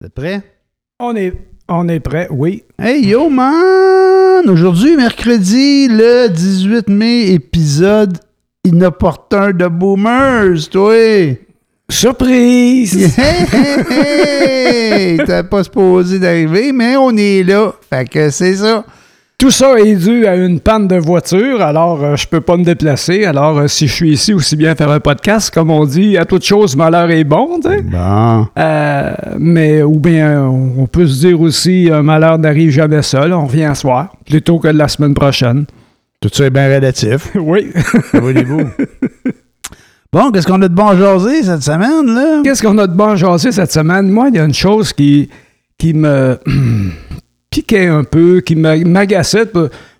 Vous êtes prêts? On est, on est prêt, oui. Hey yo man! Aujourd'hui, mercredi, le 18 mai, épisode inopportun de Boomers, toi! Surprise! Hey, hey, hey! T'as pas supposé d'arriver, mais on est là. Fait que c'est ça. Tout ça est dû à une panne de voiture, alors euh, je peux pas me déplacer. Alors euh, si je suis ici, aussi bien faire un podcast, comme on dit, à toute chose, malheur est bon, tu sais. Bon. Euh, mais, ou bien, on peut se dire aussi, un malheur n'arrive jamais seul, on revient à soir, plutôt que la semaine prochaine. Tout ça est bien relatif. oui. Voulez-vous? Bon, qu'est-ce qu'on a de bon à jaser cette semaine, là? Qu'est-ce qu'on a de bon jasé cette semaine? Moi, il y a une chose qui, qui me piquait un peu, qui m'a- m'agaçait.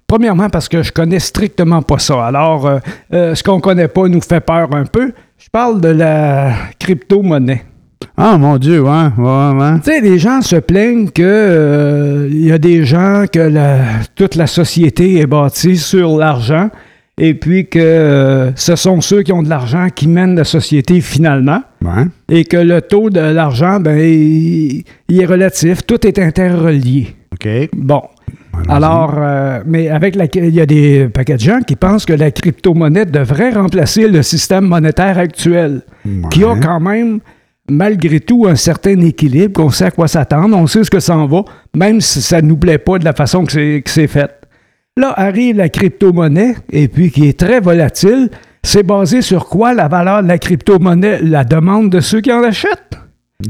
Premièrement, parce que je connais strictement pas ça. Alors, euh, euh, ce qu'on connaît pas nous fait peur un peu. Je parle de la crypto-monnaie. Ah, mon Dieu, ouais, ouais, ouais. Tu sais, les gens se plaignent que euh, il y a des gens que la- toute la société est bâtie sur l'argent et puis que euh, ce sont ceux qui ont de l'argent qui mènent la société finalement Ouais. et que le taux de l'argent, ben, il, il est relatif, tout est interrelié. OK. Bon. Alors, euh, mais avec la, il y a des paquets de gens qui pensent que la crypto-monnaie devrait remplacer le système monétaire actuel, qui a quand même, malgré tout, un certain équilibre, qu'on sait à quoi s'attendre, on sait ce que ça en va, même si ça ne nous plaît pas de la façon que c'est, que c'est fait. Là arrive la crypto-monnaie, et puis qui est très volatile. C'est basé sur quoi la valeur de la crypto-monnaie? La demande de ceux qui en achètent?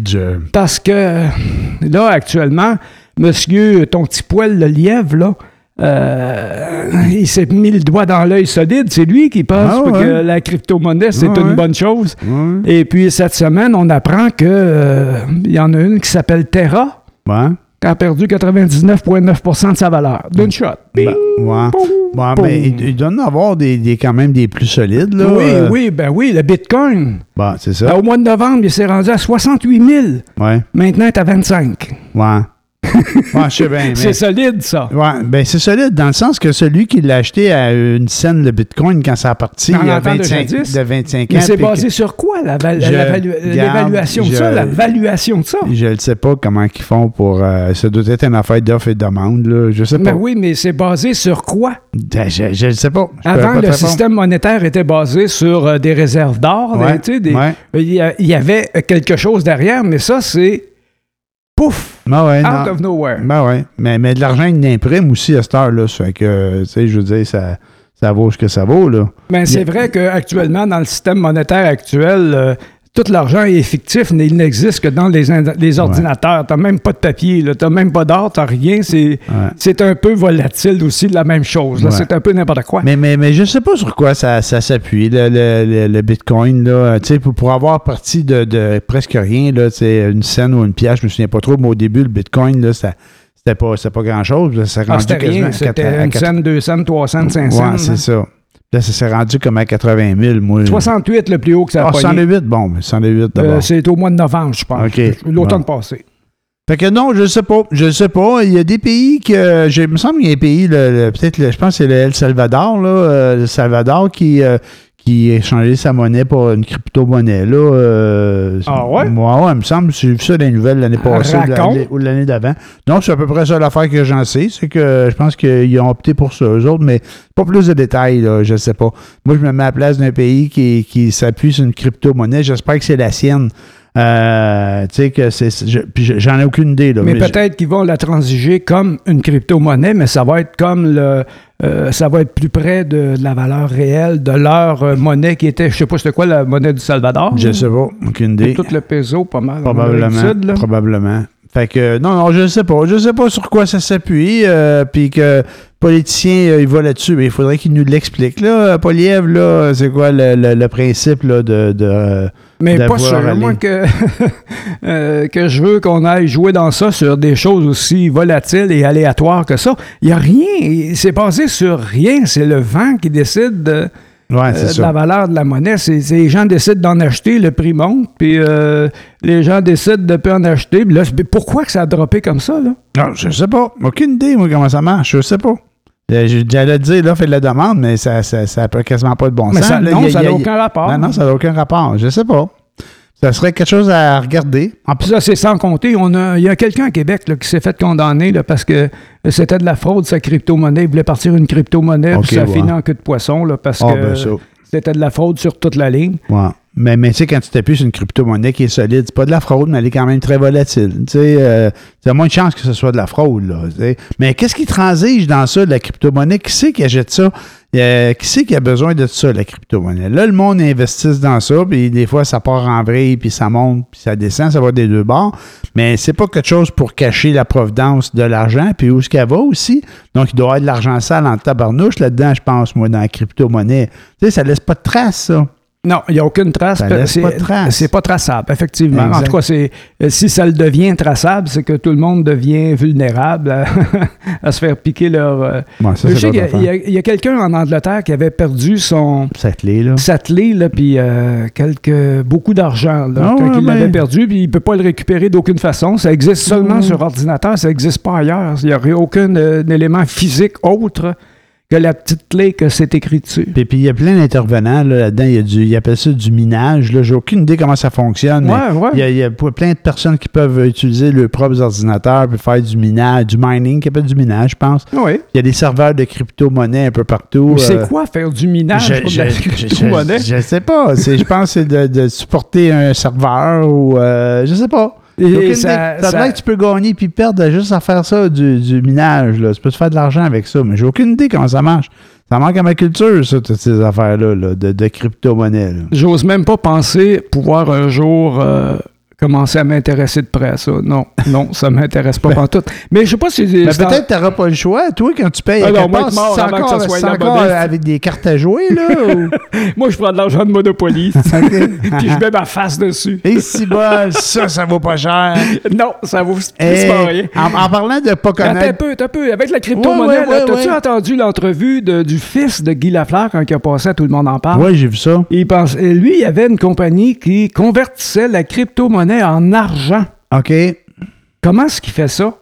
Je- Parce que là, actuellement, monsieur, ton petit poil de lièvre, là, euh, il s'est mis le doigt dans l'œil solide. C'est lui qui pense Ah ouais. que la crypto-monnaie, c'est Ah une ouais. bonne chose. Ouais. Et puis, cette semaine, on apprend que euh, il y en a une qui s'appelle Terra, qui a perdu 99,9% de sa valeur. D'une shot. Ben, Bing! ouais. Boum! Bon, Boum! il, il doit en avoir des, des- quand même des plus solides, là. oui, euh, oui, ben oui, le Bitcoin. Bon, c'est Ben, ça. au mois de novembre, il s'est rendu à 68 000. Ouais. Maintenant, il est à 25. Ouais. Ouais, je sais bien. mais- C'est solide, ça. Ouais, ben c'est solide dans le sens que celui qui l'a acheté à une scène de Bitcoin quand ça a parti il y a le temps de 25, jadis. de 25 ans. Mais c'est que- basé sur quoi, garde- l'évaluation de ça? je- La valuation de ça? Je ne sais pas comment ils font pour. euh, ça doit être une affaire d'offre et de demande, là. Je sais pas. Ben oui, mais c'est basé sur quoi? Ben, Je ne sais pas. Je Avant, pas le système monétaire était basé sur euh, des réserves d'or. Ouais, ouais. il y avait quelque chose derrière, mais ça, c'est pouf, Ben ouais, out non. of nowhere. Ben ouais. Mais, mais de l'argent, il imprime aussi à cette heure-là. Ça fait que, tu sais, je veux dire, ça, ça vaut ce que ça vaut, là. Mais c'est y a- vrai qu'actuellement, dans le système monétaire actuel, euh, tout l'argent est fictif, mais il n'existe que dans les, ordinateurs. Tu n'as même pas de papier, tu n'as même pas d'or, tu n'as rien. C'est Ouais. c'est un peu volatile aussi la même chose. Ouais. C'est un peu n'importe quoi. Mais, mais, mais je sais pas sur quoi ça, ça s'appuie, le, le, le- Bitcoin, là. Pour, pour avoir parti de, de presque rien, sais, une scène ou une pièce, je me souviens pas trop, mais au début, le Bitcoin, là, ça- c'était pas, pas grand-chose. Ça Ah, c'était quasiment rien. à C'était une cent, deux cents, trois cents, cinq Ouais, c'est hein. ça. Là, ça s'est rendu comme à 80 000, moi. 68 le plus haut que ça a Ah, pogné. 108, bon, mais 108 d'abord. Euh, c'est au mois de novembre, je pense. L'automne Bon. passé. Fait que non, je sais pas. Je sais pas. Il y a des pays que. Je, il me semble qu'il y a un pays, peut-être, je pense que c'est le El Salvador, là. euh, le Salvador qui. euh, qui a changé sa monnaie pour une crypto-monnaie, là. euh, Ah ouais? Moi, ouais, il me semble. J'ai vu ça les nouvelles l'année passée ou l'année- d'avant. Donc, c'est à peu près ça l'affaire que j'en sais. C'est que je pense qu'ils ont opté pour ça, eux autres, mais pas plus de détails, là. Je sais pas. Moi, je me mets à la place d'un pays qui, qui s'appuie sur une crypto-monnaie. J'espère que c'est la sienne. Euh, tu sais que c'est. j'en ai aucune idée, là. Mais, je- peut-être qu'ils vont la transiger comme une crypto-monnaie, mais ça va être comme le. Euh, ça va être plus près de, la valeur réelle de leur euh, monnaie qui était, je sais pas c'était quoi la monnaie du Salvador. Je sais pas, aucune idée. Tout le peso, pas mal. Probablement. du Sud, là. probablement. Fait que, non, non, je sais pas. Je sais pas sur quoi ça s'appuie. euh, Puis que politicien, euh, il va là-dessus. Mais il faudrait qu'il nous l'explique. Là, Poliev, là, c'est quoi le, le- le principe là, de. de Mais pas sûr. allé. Moi, que, euh, que je veux qu'on aille jouer dans ça sur des choses aussi volatiles et aléatoires que ça. Il n'y a rien. C'est basé sur rien. C'est le vent qui décide de, ouais, euh, de la valeur de la monnaie. C'est, les gens décident d'en acheter, le prix monte, puis euh, les gens décident de ne pas en acheter. Là, pourquoi que ça a droppé comme ça? Là? Non, je sais pas. Aucune idée, moi, comment ça marche. Je sais pas. Euh, J'allais dire, là, fait de la demande, mais ça ça, ça quasiment pas de bon Mais sens. ça, Là, non, a- ça n'a aucun rapport. Non, non, ça n'a aucun rapport. Je sais pas. Ça serait quelque chose à regarder. En plus, ça, c'est sans compter. On a, il y a quelqu'un à Québec là, qui s'est fait condamner là, parce que c'était de la fraude, sa crypto-monnaie. Il voulait partir une crypto-monnaie, Ok, puis ça a ouais. fini en queue de poisson là, parce Ah, que ben c'était de la fraude sur toute la ligne. Ouais. Mais, mais tu sais, quand tu t'appuies sur une crypto-monnaie qui est solide, c'est pas de la fraude, mais elle est quand même très volatile. Tu sais, euh, t'as moins de chances que ce soit de la fraude, là. Mais qu'est-ce qui transige dans ça, de la crypto-monnaie? Qui c'est qui achète ça? Euh, qui c'est qui a besoin de ça, la crypto-monnaie? Là, le monde investisse dans ça, puis des fois, ça part en vrille, puis ça monte, puis ça descend, ça va des deux bords. Mais c'est pas quelque chose pour cacher la provenance de l'argent, puis où est-ce qu'elle va aussi? Donc, il doit y avoir de l'argent sale en tabarnouche là-dedans, je pense, moi, dans la crypto-monnaie. Tu sais, ça laisse pas de traces, ça. Non, il n'y a aucune trace. C'est- pas de trace. Pas traçable, effectivement. Exact. En tout cas, c'est, euh, si ça le devient traçable, c'est que tout le monde devient vulnérable à, à se faire piquer leur. euh, Bon, ça, Je sais qu'il y a- a, a quelqu'un en Angleterre qui avait perdu son clé, là. là, puis euh, quelques, beaucoup d'argent là, Ah ouais, il l'avait ben- perdu, puis il ne peut pas le récupérer d'aucune façon. Ça existe seulement sur ordinateur, ça n'existe pas ailleurs. Il n'y aurait aucun euh, élément physique autre que la petite clé que c'est écrit dessus. Puis, puis il y a plein d'intervenants là, là-dedans. Il y a appellent ça du minage. Là. J'ai aucune idée comment ça fonctionne. Ouais, ouais. Il y, a, il y a plein de personnes qui peuvent utiliser leurs propres ordinateurs puis faire du minage, du mining, qui appelle du minage, je pense. Oui. Il y a des serveurs de crypto-monnaie un peu partout. Mais euh, c'est quoi faire du minage je, pour de la crypto-monnaie? je- je sais pas. Je pense que c'est de, de supporter un serveur ou euh, je sais pas. Et ça-. Ça, que tu peux gagner puis perdre juste à faire ça, du, du minage. Là. Tu peux te faire de l'argent avec ça, mais j'ai aucune idée comment ça marche. Ça manque à ma culture, ça, toutes ces affaires-là, là, de, de crypto-monnaie. J'ose même pas penser pouvoir un jour euh, commencer à m'intéresser de près à ça. Non, non, ça m'intéresse pas pantoute. Mais je sais pas si... Mais c'est en- peut-être que tu n'auras pas le choix, toi, quand tu payes Ah non, quelque moi, mort que ça soit encore avec des cartes à jouer, là? ou- Moi, je prends de l'argent de Monopoly, puis je mets ma face dessus. Et si bol, ça, ça vaut pas cher. Non, ça vaut Eh, strictement rien. en, en parlant de pas Attends un connaître... peu, attends un peu. Avec la crypto-monnaie, Ouais, ouais, là, ouais, t'as-tu ouais. entendu l'entrevue du fils de Guy Lafleur quand il a passé à Tout le monde en parle? Oui, j'ai vu ça. Il pense, et lui, il y avait une compagnie qui convertissait la crypto-monnaie en argent. OK. Comment est-ce qu'il fait ça?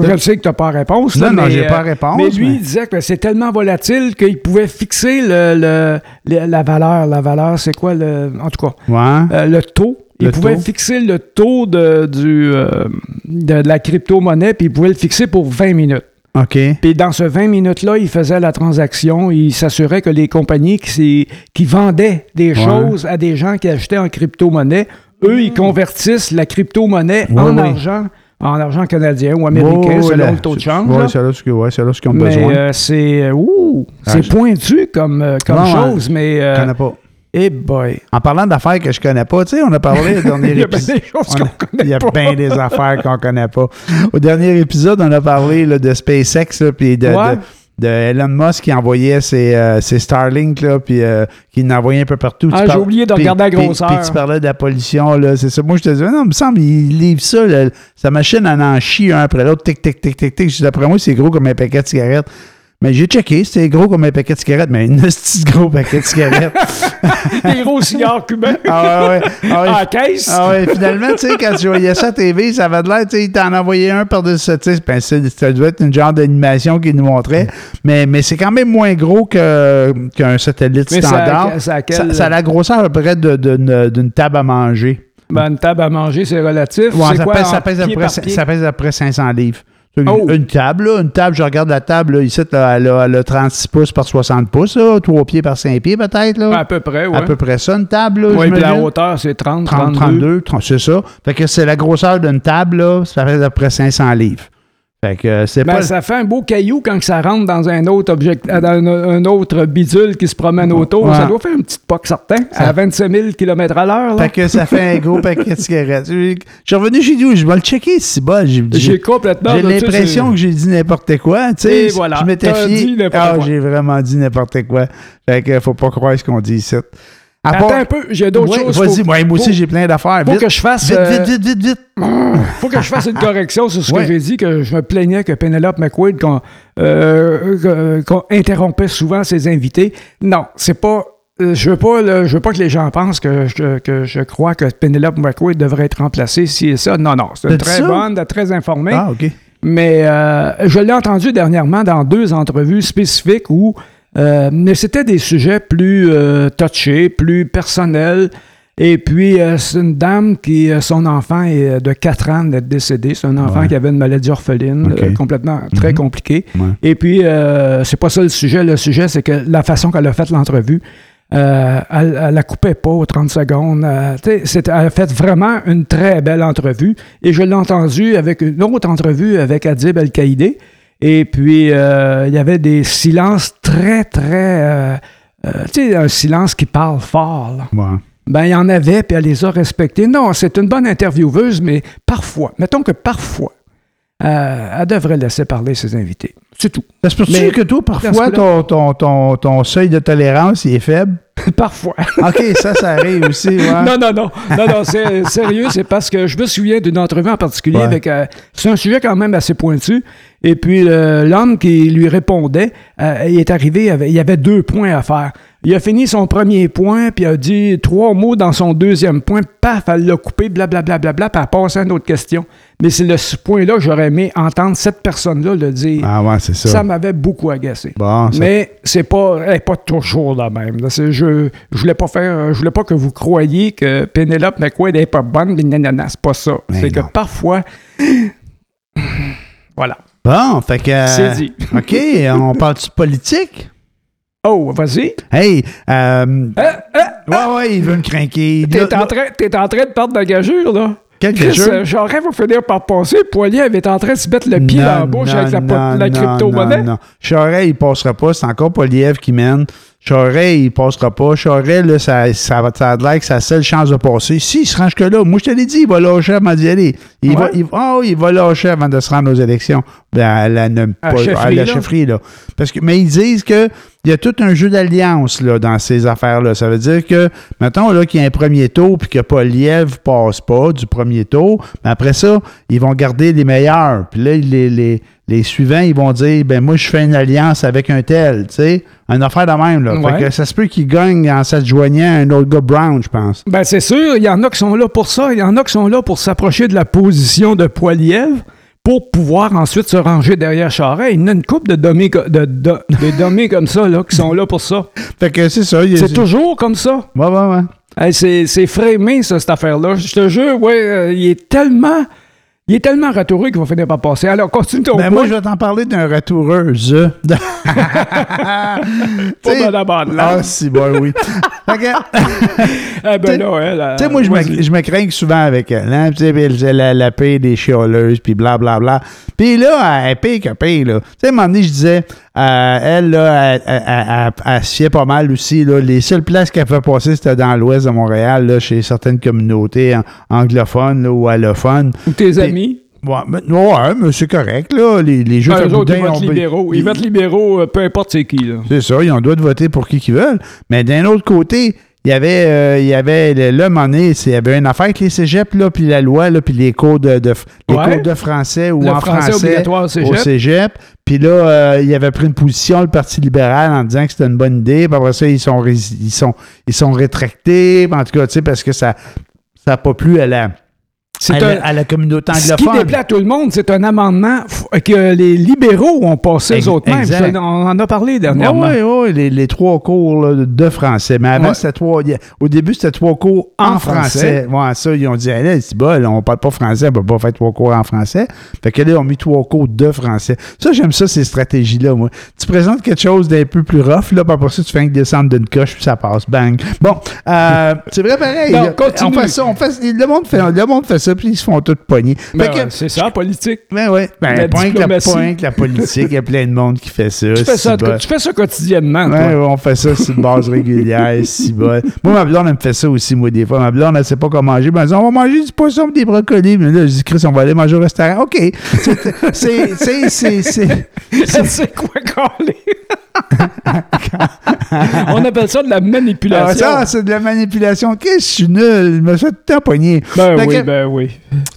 Je sais que tu n'as pas réponse. là, Non, non, j'ai euh, pas la réponse. Mais lui, mais- il disait que c'est tellement volatile qu'il pouvait fixer le, le- le- la valeur. La valeur, c'est quoi le. En tout cas, Ouais. euh, le taux. Il Le pouvait taux. fixer le taux de, du, euh, de, de la crypto-monnaie, puis il pouvait le fixer pour 20 minutes. OK. Puis dans ce 20 minutes-là, il faisait la transaction, il s'assurait que les compagnies qui, qui vendaient des Ouais. choses à des gens qui achetaient en crypto-monnaie, eux, ils convertissent la crypto-monnaie en argent, en argent canadien ou américain, ouais, selon là, le taux de change. Oui, c'est là ce ouais, qu'ils ont Mais besoin. euh, c'est euh, Ah, pointu comme, euh, comme ouais. chose, mais Je euh, connais pas. eh boy. En parlant d'affaires que je connais pas, tu sais, on a parlé au dernier Il y a bien épisode. Il y a bien des affaires qu'on connaît pas. Au dernier épisode, on a parlé là, de SpaceX, puis de, Ouais. de- de Elon Musk qui envoyait ses, euh, ses Starlink, là, puis euh, qui en envoyait un peu partout. Ah, j'ai oublié de regarder la grosseur. Puis tu parlais de la pollution, là, c'est ça. Moi, je te disais, non, il me semble, il livre ça, là, sa machine en en chie un après l'autre, tic, tic, tic, tic, tic. Je dis, D'après moi, c'est gros comme un paquet de cigarettes. Mais j'ai checké, c'était gros comme un paquet de cigarettes, mais un petit gros paquet de cigarettes. Des gros cigares cubains ah ouais, ouais. Ah ouais. en caisse. Ah ouais, finalement, tu sais, quand tu voyais ça à TV, ça avait de l'air, tu sais, il t'en envoyait un par-dessus, tu sais, ben, c'est- ça devait être une genre d'animation qu'il nous montrait, mais, mais c'est quand même moins gros qu'un satellite Mais standard. ça a quel- ça, ça a la grosseur à peu près d'une table à manger. Ben, une table à manger, c'est relatif. Ouais, ça, quoi, pèse, en ça, pèse à peu pied près, par pied? ça pèse à peu près 500 livres. Une, Oh. une table, là, une table, je regarde la table, là, ici, là, elle, a, elle a 36 pouces par 60 pouces, là, 3 pieds par 5 pieds peut-être. Là. À peu près, oui. À peu près ça, une table. Oui, puis la hauteur, c'est 30, 30, 32. 32, 30, c'est ça. Fait que c'est la grosseur d'une table, là, ça fait à peu près 500 livres. Fait que euh, c'est Ben, pas... ça fait un beau caillou quand ça rentre dans un autre object, dans un, un autre bidule qui se promène autour. Ouais. Ça doit faire un petit poc certain, à 25 000 km à l'heure. Fait que ça fait un gros paquet de cigarettes. Je suis revenu chez nous, je vais le checker, c'est bon. J'ai complètement... j'ai l'impression que j'ai dit n'importe quoi. Tu sais, Et voilà, je m'étais fié. Ah, j'ai vraiment dit n'importe quoi. Fait que faut pas croire ce qu'on dit ici. À Attends part- un peu, j'ai d'autres Ouais, choses. Vas-y, moi, moi aussi j'ai plein d'affaires. faut Vite, que je fasse, vite, euh, vite, vite, vite, vite. faut que je fasse une correction sur ce Ouais. que j'ai dit, que je me plaignais que Penelope McQuaid qu'on euh, interrompait souvent ses invités. Non, c'est pas. euh, Je veux pas, le- je veux pas que les gens pensent que je, que je crois que Penelope McQuaid devrait être remplacée si et ça. Non, non, c'est une très bonne, très informée. Ah, OK. Mais euh, je l'ai entendu dernièrement dans deux entrevues spécifiques où euh, mais c'était des sujets plus euh, touchés, plus personnels. Et puis, euh, c'est une dame qui, son enfant est de 4 ans d'être décédé. C'est un enfant Ouais. qui avait une maladie orpheline, complètement très Mhm. compliquée. Ouais. Et puis, c'est pas ça le sujet. Le sujet, c'est que la façon qu'elle a fait l'entrevue, euh, elle, elle la coupait pas aux 30 secondes. Euh, elle a fait vraiment une très belle entrevue. Et je l'ai entendue avec une autre entrevue avec Adib El-Qaïdé. Et puis, euh, il y avait des silences très, très... euh, euh, tu sais, un silence qui parle fort. là. Ouais. Ben, il y en avait, puis elle les a respectés. Non, c'est une bonne intervieweuse, mais parfois, mettons que parfois, euh, elle devrait laisser parler ses invités. C'est tout. Ça se peut-tu que toi, parfois, ton, ton, ton, ton seuil de tolérance il est faible? parfois. OK, ça, ça arrive aussi, ouais. Non, non, non. Non, non, c'est sérieux, c'est parce que je me souviens d'une entrevue en particulier Ouais. avec. euh, c'est un sujet quand même assez pointu. Et puis, l'homme qui lui répondait, euh, il est arrivé, il y avait deux points à faire. Il a fini son premier point, puis il a dit trois mots dans son deuxième point. Paf, elle l'a coupé, blablabla, bla, bla, bla, puis elle a passé à une autre question. Mais c'est le ce point-là que j'aurais aimé entendre cette personne-là le dire. Ah ouais, c'est ça. ça m'avait beaucoup agacé. Bon, ça- Mais c'est pas, elle est pas toujours la même. Je, je voulais pas faire, je voulais pas que vous croyiez que Penelope McQuaid n'est pas bonne, mais nanana, c'est pas ça. C'est que parfois, voilà. Bon, fait que... C'est dit. OK, on parle-tu de politique? Oh, vas-y. Hey, euh, Hein, hein, ouais, ouais, il veut me craquer. T'es en, en train de perdre la gageure, là. Quel Chris, gageure? euh, J'aurais vous finir par passer. Poilier est en train de se mettre le pied dans la bouche non, avec la, crypto-monnaie. Non, non. Charest, il passera pas. C'est encore Poliev qui mène. Charest, il passera pas. Charest, là, ça, ça, va- ça a l'air que la seule chance de passer. Si, il se range que là. Moi, je te l'ai dit, il va lâcher avant d'y aller. Il, va, Ouais. il, oh, il va lâcher avant de se rendre aux élections. Ben, à la, À pas- chefferie, à la là. chefferie, là. Parce que, mais ils disent que il y a tout un jeu d'alliance là, dans ces affaires-là. Ça veut dire que, mettons là, qu'il y a un premier tour puis que Poliev passe pas du premier tour, mais après ça, ils vont garder les meilleurs. Puis là, les, les, les suivants, ils vont dire ben moi, je fais une alliance avec un tel, tu sais. Une affaire de même. Là. Ouais. Fait que ça se peut qu'il gagne en s'adjoignant à un autre gars Brown, je pense. Ben, c'est sûr, il y en a qui sont là pour ça. Il y en a qui sont là pour s'approcher de la position de Poiliev pour pouvoir ensuite se ranger derrière Charest. Il y en a une couple de dommés, co- de, de, de dommés comme ça là, qui sont là pour ça. Fait que c'est ça. C'est toujours comme ça. Ouais, ouais, ouais. Hey, c'est, c'est framé, ça, cette affaire-là. Je te jure, ouais, euh, il est tellement. Il est tellement ratoureux qu'il va finir par passer. Alors, continue ton Ben, moi, je vais t'en parler d'un retoureuse. Pas dans la bande, Ah, si, bon, oui. Que- Eh ben là, elle, euh, Tu sais, moi, je me, crains souvent avec elle. Hein? Tu sais, elle, elle paye des chioleuses, puis blablabla. Puis là, elle paye que paye, là. Tu sais, à un moment donné, je disais, euh, elle, là, elle, elle, pas mal aussi, là. Les seules places qu'elle fait passer, c'était dans l'ouest de Montréal, là, chez certaines communautés an- anglophones, là, ou allophones. Ou tes amis. Ouais, mais, ouais, mais c'est correct, là. Les, les jeux Ben, eux autres, ils votent libéraux. Ils votent libéraux, peu importe c'est qui. C'est ça, ils ont le droit de voter pour qui qu'ils veulent. Mais d'un autre côté, il y avait, euh, il y avait le, là, donné, il y avait une affaire avec les cégeps, là, puis la loi, là, puis les cours de, de- les Ouais. cours de français ou Le en français au cégep. au cégep. Puis là, euh, il avait pris une position, le Parti libéral, en disant que c'était une bonne idée. Puis après ça, ils sont, ils sont, ils sont rétractés. En tout cas, tu sais, parce que ça n'a pas plu à la, à, un- la, à la communauté Ce qui anglophone. déplaît à tout le monde, c'est un amendement que les libéraux ont passé Ex- eux autres exact. On en a parlé dernièrement. Oui, oui, les, les trois cours là, de français. Mais avant, Ouais. c'était trois. Au début, c'était trois cours en, En français. Ouais, ça, ils ont dit, hey, là, c'est bon, on parle pas français, on peut pas faire trois cours en français. Fait que là, ils ont mis trois cours de français. Ça, j'aime ça, ces stratégies-là, moi. Tu présentes quelque chose d'un peu plus rough, là, puis après ça, tu fais que descendre d'une coche, puis ça passe. Bang. Bon, euh, c'est vrai pareil. Non, là. on fait ça, on fait, le, monde fait, le monde fait ça, puis ils se font tout pogner. Ben ouais, c'est ça, la politique. ben ouais. Ben, La point que la, point que la politique, il y a plein de monde qui fait ça. Tu fais ça, bon. tu fais ça quotidiennement, toi. Ouais, on fait ça sur une base régulière, si bon. Moi, ma blonde, elle me fait ça aussi, moi, des fois. Ma blonde, elle sait pas quoi manger. Ben, elle dit, on va manger du poisson des brocolis. Mais là, je dis, Chris, on va aller manger au restaurant. OK. C'est, c'est, c'est, c'est, quoi, Carly? On appelle ça de la Ah, manipulation. ça, c'est de la manipulation. Qu'est-ce que je suis nul? Je me suis tout pogné. ben Fait oui, que- ben oui.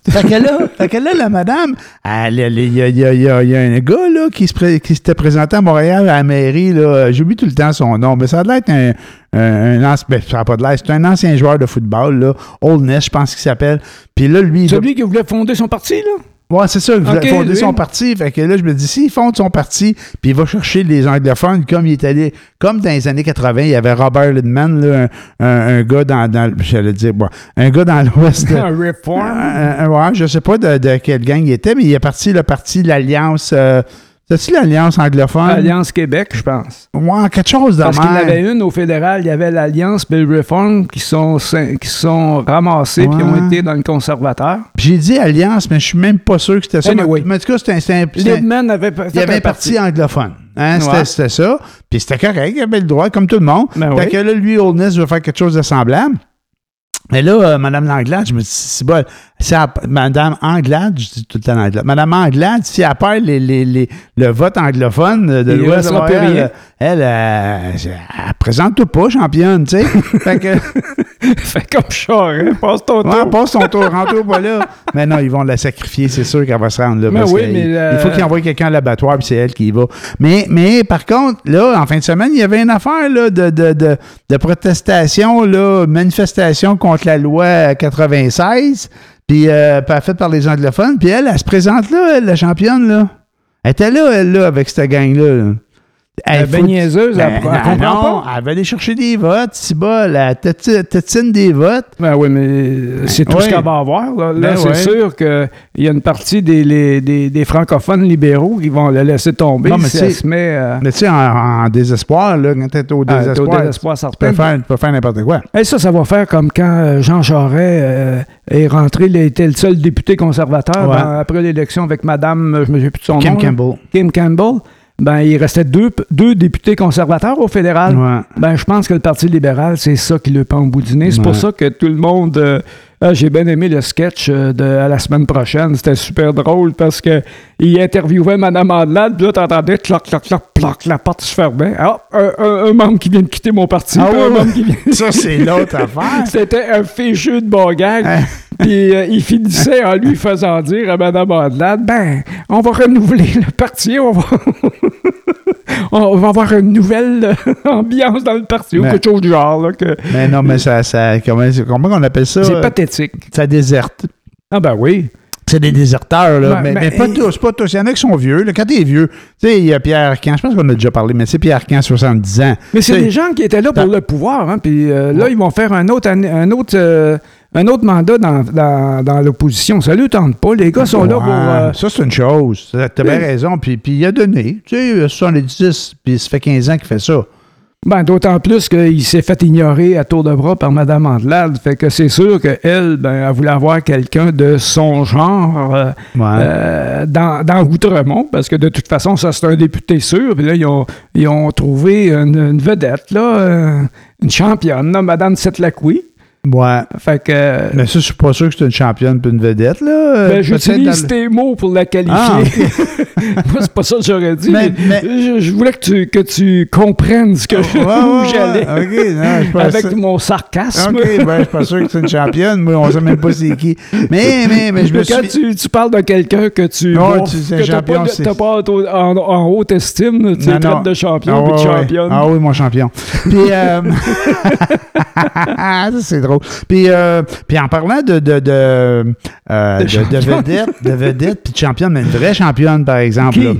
Fait que là, fait que là, la madame, il y a, il y a- il y a- il y a un gars là, qui, pré- s'était présenté à Montréal à la mairie. J'oublie tout le temps son nom, mais ça a l'air être un, un. Ben, ça a pas de l'air. C'est un ancien joueur de football, là. Old Ness, je pense qu'il s'appelle. Puis là, lui. va- Celui qui voulait fonder son parti, là? Ouais, c'est ça. Ok, fonder lui. son parti. Fait que là, je me dis, s'il fonde son parti, puis il va chercher les anglophones, comme il est allé, comme dans les années 80, il y avait Robert Lindman, là, un, un- un gars dans, dans j'allais dire, bon, un gars dans l'Ouest. Un reform. Un- un- ouais, je sais pas de, de quelle gang il était, mais il est parti le parti de l'Alliance. Euh, C'est-tu l'Alliance anglophone? Alliance Québec, je pense. Ouais, quelque chose de Parce qu'il y en avait une au fédéral, il y avait l'Alliance le Reform qui sont, qui sont ramassés puis ont été dans le conservateur. J'ai dit Alliance, mais je suis même pas sûr que c'était ça. Anyway. Mais en tout cas, c'était un- Liebman avait fait Il y avait un parti anglophone. Hein, c'était, Ouais. c'était ça. Puis c'était correct, il avait le droit, comme tout le monde. Ben fait oui. que là, lui, Oldness veut faire quelque chose de semblable. Mais là, euh, Mme Langlade, je me dis, c'est bon, si elle- Mme Anglade, je dis tout le temps Anglade, Mme Anglade, si elle perd les, les, les- le vote anglophone de l'Ouest Montréal, rien. elle, euh, elle présente tout pas championne, tu sais. fait que, Fait comme Charest, passe ton ouais, tour. passe son tour, rentre pas là. Mais non, ils vont la sacrifier, c'est sûr qu'elle va se rendre là. Mais parce oui, mais il, il faut qu'ils envoient quelqu'un à l'abattoir, puis c'est elle qui y va. Mais, mais par contre, là, en fin de semaine, il y avait une affaire là, de, de, de, de protestation, là, manifestation contre la loi 96, puis euh, faite par les anglophones. Puis elle, elle se présente là, elle, la championne, là. Elle était là, elle, là, avec cette gang-là. là. Elle est faut- ben niaiseuse, elle- Ben, elle comprend non, pas. Elle va aller chercher des votes, c'est bas, la téti- tétine des votes. Ben oui, mais c'est tout Ouais. ce qu'elle va avoir. Là, Là, Ben c'est ouais. sûr qu'il y a une partie des, les- des, des francophones libéraux qui vont la laisser tomber Non, mais si elle se met euh, Mais tu sais, en, en désespoir, là, quand t'es au désespoir, au désespoir tu peux faire, tu peux faire n'importe quoi. Et ça, ça va faire comme quand euh, Jean Charest euh, est rentré, il était le seul député conservateur Ouais. dans- après l'élection avec Madame, euh, je ne me souviens plus de son Kim nom. là. Campbell. Kim Campbell. Ben, il restait deux, deux députés conservateurs au fédéral. Ouais. Ben, je pense que le Parti libéral, c'est ça qui le pend au bout du nez. C'est pour ça que tout le monde. euh, ah, J'ai bien aimé le sketch euh, de à la semaine prochaine. C'était super drôle parce que il interviewait Mme Andelade, puis là, t'entendais clac, clac, clac, clac, la porte se fermait. Ah, un, un- un membre qui vient de quitter mon parti. Ah puis un membre qui vient- Ça, c'est l'autre affaire. C'était un fichu de bon gag. Hein? Puis euh, il finissait en lui faisant dire à Mme Andelade Ben, on va renouveler le parti, on va. on va avoir une nouvelle euh, ambiance dans le parti, ou quelque chose du genre. là, que... Mais non, mais ça, ça comment, comment on appelle ça? C'est pathétique. Ça déserte. Ah, ben oui. C'est des déserteurs, là. Ouais, mais, mais- mais pas tous, pas tous. Il y en a qui sont vieux. Là. Quand t'es vieux, tu sais, il y a Pierre Arcan, je pense qu'on a déjà parlé, mais c'est Pierre Arcan, 70 ans. Mais c'est des gens qui étaient là pour le pouvoir, hein, puis euh, là, ils vont faire un autre, un autre, euh, un autre mandat dans, dans, dans l'opposition. Ça ne tente pas. Les gars sont là pour. Euh, Ça, c'est une chose. T'as bien raison. Puis, puis il a donné. Tu sais, 70, puis ça fait 15 ans qu'il fait ça. Ben, d'autant plus qu'il s'est fait ignorer à tour de bras par Mme Andelade. Fait que c'est sûr qu'elle, ben, elle voulait avoir quelqu'un de son genre euh, Ouais. euh, dans, dans Outremont, parce que de toute façon, ça, c'est un député sûr. Puis là, ils ont, ils ont trouvé une, une vedette, là, euh, une championne, là, Mme Setlacouy. Ouais. Fait que... Mais ça, je suis pas sûr que c'est une championne puis une vedette, là. Ben, j'utilise tes mots pour la qualifier. Ah, Moi, c'est pas ça que j'aurais dit. Mais- mais je, je voulais que tu, que tu comprennes ce que, ouais, où ouais. j'allais. Non, Avec mon sarcasme. OK, ben, je suis pas sûr que c'est une championne. Moi, on sait même pas c'est qui. Mais, mais, mais je me Mais quand suis... tu, tu parles de quelqu'un que tu Ouais, vois, tu- que champion, pas, pas en, haute estime, tu Non, traites non. de champion Ah, puis de championne. Ah oui, mon champion. Puis, euh... ça, c'est drôle. Puis, euh, puis en parlant de, de, de, euh, De de, de championne. vedette, de vedette, puis de championne, mais une vraie championne, par exemple. Qui? là.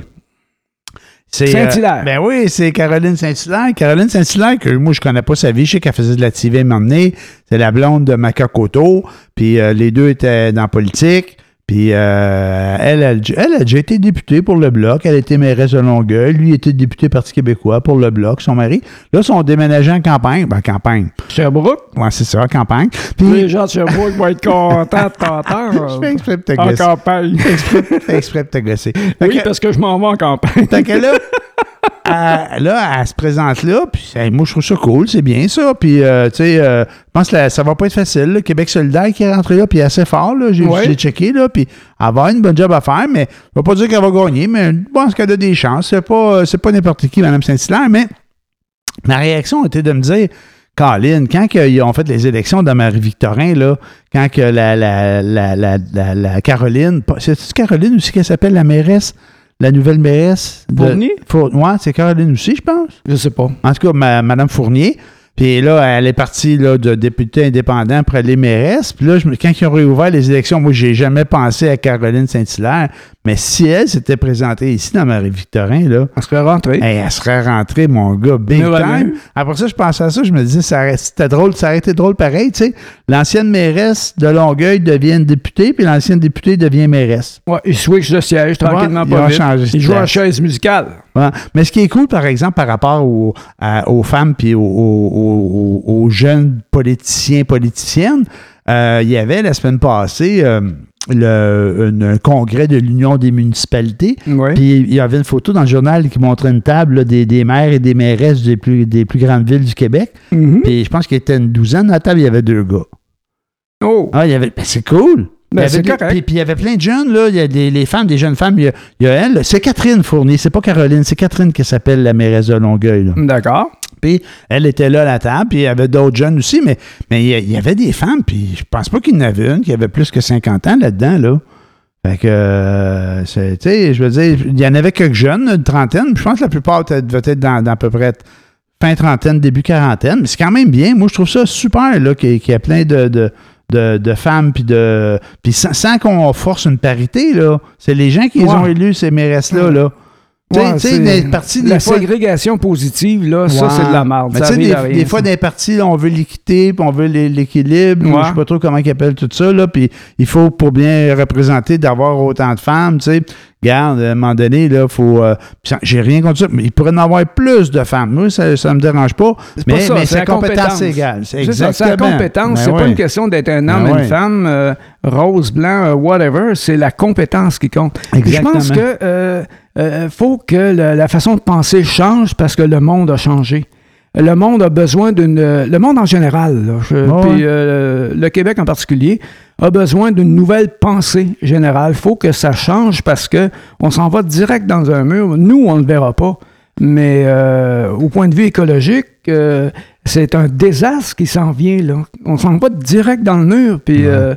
C'est, Saint-Hilaire. ben oui, c'est Caroline Saint-Hilaire. Caroline Saint-Hilaire, que moi, je connais pas sa vie. Je sais qu'elle faisait de la TV donné. C'est la blonde de Macacoto. Puis euh, les deux étaient dans la politique. Puis euh, elle, elle, elle a déjà été députée pour le Bloc. Elle a été mairesse de Longueuil. Lui était député Parti québécois pour le Bloc, son mari. Là, ils sont déménagés en campagne. Ben, campagne. Sherbrooke, Ouais, c'est ça, campagne. les Puis, gens de Sherbrooke vont être contents de t'entendre je fais exprès de te en campagne. Fais exprès de te gosser. Oui, que- parce que je m'en vais en campagne. Que là, elle, là, elle se présente là, puis hey, moi, je trouve ça cool, c'est bien ça. Puis, euh, tu sais, euh, je pense que là, ça va pas être facile. là. Québec solidaire qui est rentré là, puis assez fort, là. J'ai Ouais. checké, là, puis elle va avoir une bonne job à faire, mais je vais pas dire qu'elle va gagner, mais je pense qu'elle a des chances. C'est pas, c'est pas n'importe qui, Mme Saint-Hilaire, mais ma réaction était de me dire, Colin, quand ils ont fait les élections de Marie-Victorin, là, quand que la, la, la, la, Caroline, c'est-tu Caroline aussi qu'elle s'appelle, la mairesse, la nouvelle mairesse? de- Fournier? Four- ouais, c'est Caroline aussi, je pense. Je sais pas. En tout cas, ma- Madame Fournier. Puis là, elle est partie là, de député indépendant pour aller mairesse. Puis là, je quand ils ont réouvert les élections, moi, j'ai jamais pensé à Caroline Saint-Hilaire. Mais si elle s'était présentée ici dans Marie-Victorin, là, On serait rentré. hey, elle serait rentrée, mon gars, big Mais ouais, time. Après ça, je pensais à ça, je me disais, ça c'était drôle, ça aurait été drôle pareil, tu sais. L'ancienne mairesse de Longueuil devient députée, puis l'ancienne députée devient mairesse. Ouais, il switch de siège tranquillement, Ouais, pas va vite. changer de Il joue en chaise musicale. Ouais. Mais ce qui est cool, par exemple, par rapport à- aux femmes puis aux, aux- aux- aux jeunes politiciens, politiciennes, euh, il y avait la semaine passée euh, le, une- un congrès de l'Union des municipalités. Oui. Puis il y avait une photo dans le journal qui montrait une table là, des, des maires et des mairesses des plus, des plus grandes villes du Québec. Mhm. Puis je pense qu'il y était une douzaine. À la table, il y avait deux gars. Oh, Ah, il y avait. ben, c'est cool! Il y Ben. Puis, il y avait plein de jeunes, là. Il y a des les femmes, des jeunes femmes. Il y a, il y a elle. C'est Catherine Fournier. C'est pas Caroline, c'est Catherine qui s'appelle la mairesse de Longueuil. d'accord. Elle était là à la table, puis il y avait d'autres jeunes aussi, mais, mais il y avait des femmes, puis je pense pas qu'il y en avait une qui avait plus que 50 ans là-dedans, là. Fait que, euh, tu sais, je veux dire, il y en avait quelques jeunes, une trentaine, puis je pense que la plupart devaient être dans, dans à peu près fin trentaine, début quarantaine, mais c'est quand même bien. Moi, je trouve ça super, là, qu'il y a plein de, de, de- de femmes, puis de. Puis sans, sans qu'on force une parité, là. C'est les gens qui les ont élus, ces mairesses-là, là. Sais, Ouais, des parties, des La fois- ségrégation positive, là, ça, c'est de la merde. Mais des, rien, des fois, ça. dans les parties, on veut l'équité, puis on veut l'é- l'équilibre, ou Ouais. je sais pas trop comment ils appellent tout ça, là, puis il faut, pour bien représenter, d'avoir autant de femmes, tu sais. Regarde, à un moment donné, là, faut... euh, J'ai rien contre ça, mais il pourrait en avoir plus de femmes. Moi, ça, ça me dérange pas, mais, pas ça, mais la compétence compétence. égale. C'est la exactement. compétence. Ben c'est pas une question d'être un homme, Ben une femme, euh, rose, blanc, euh, whatever. C'est la compétence qui compte. Je pense que euh, faut que la façon de penser change parce que le monde a changé. Le monde a besoin d'une. Le monde en général, là, je- Ouais. puis euh, le Québec en particulier, a besoin d'une nouvelle pensée générale. faut que ça change parce que on s'en va direct dans un mur. Nous, on ne le verra pas. Mais euh, au point de vue écologique, euh, c'est un désastre qui s'en vient. Là. On s'en va direct dans le mur. Puis euh,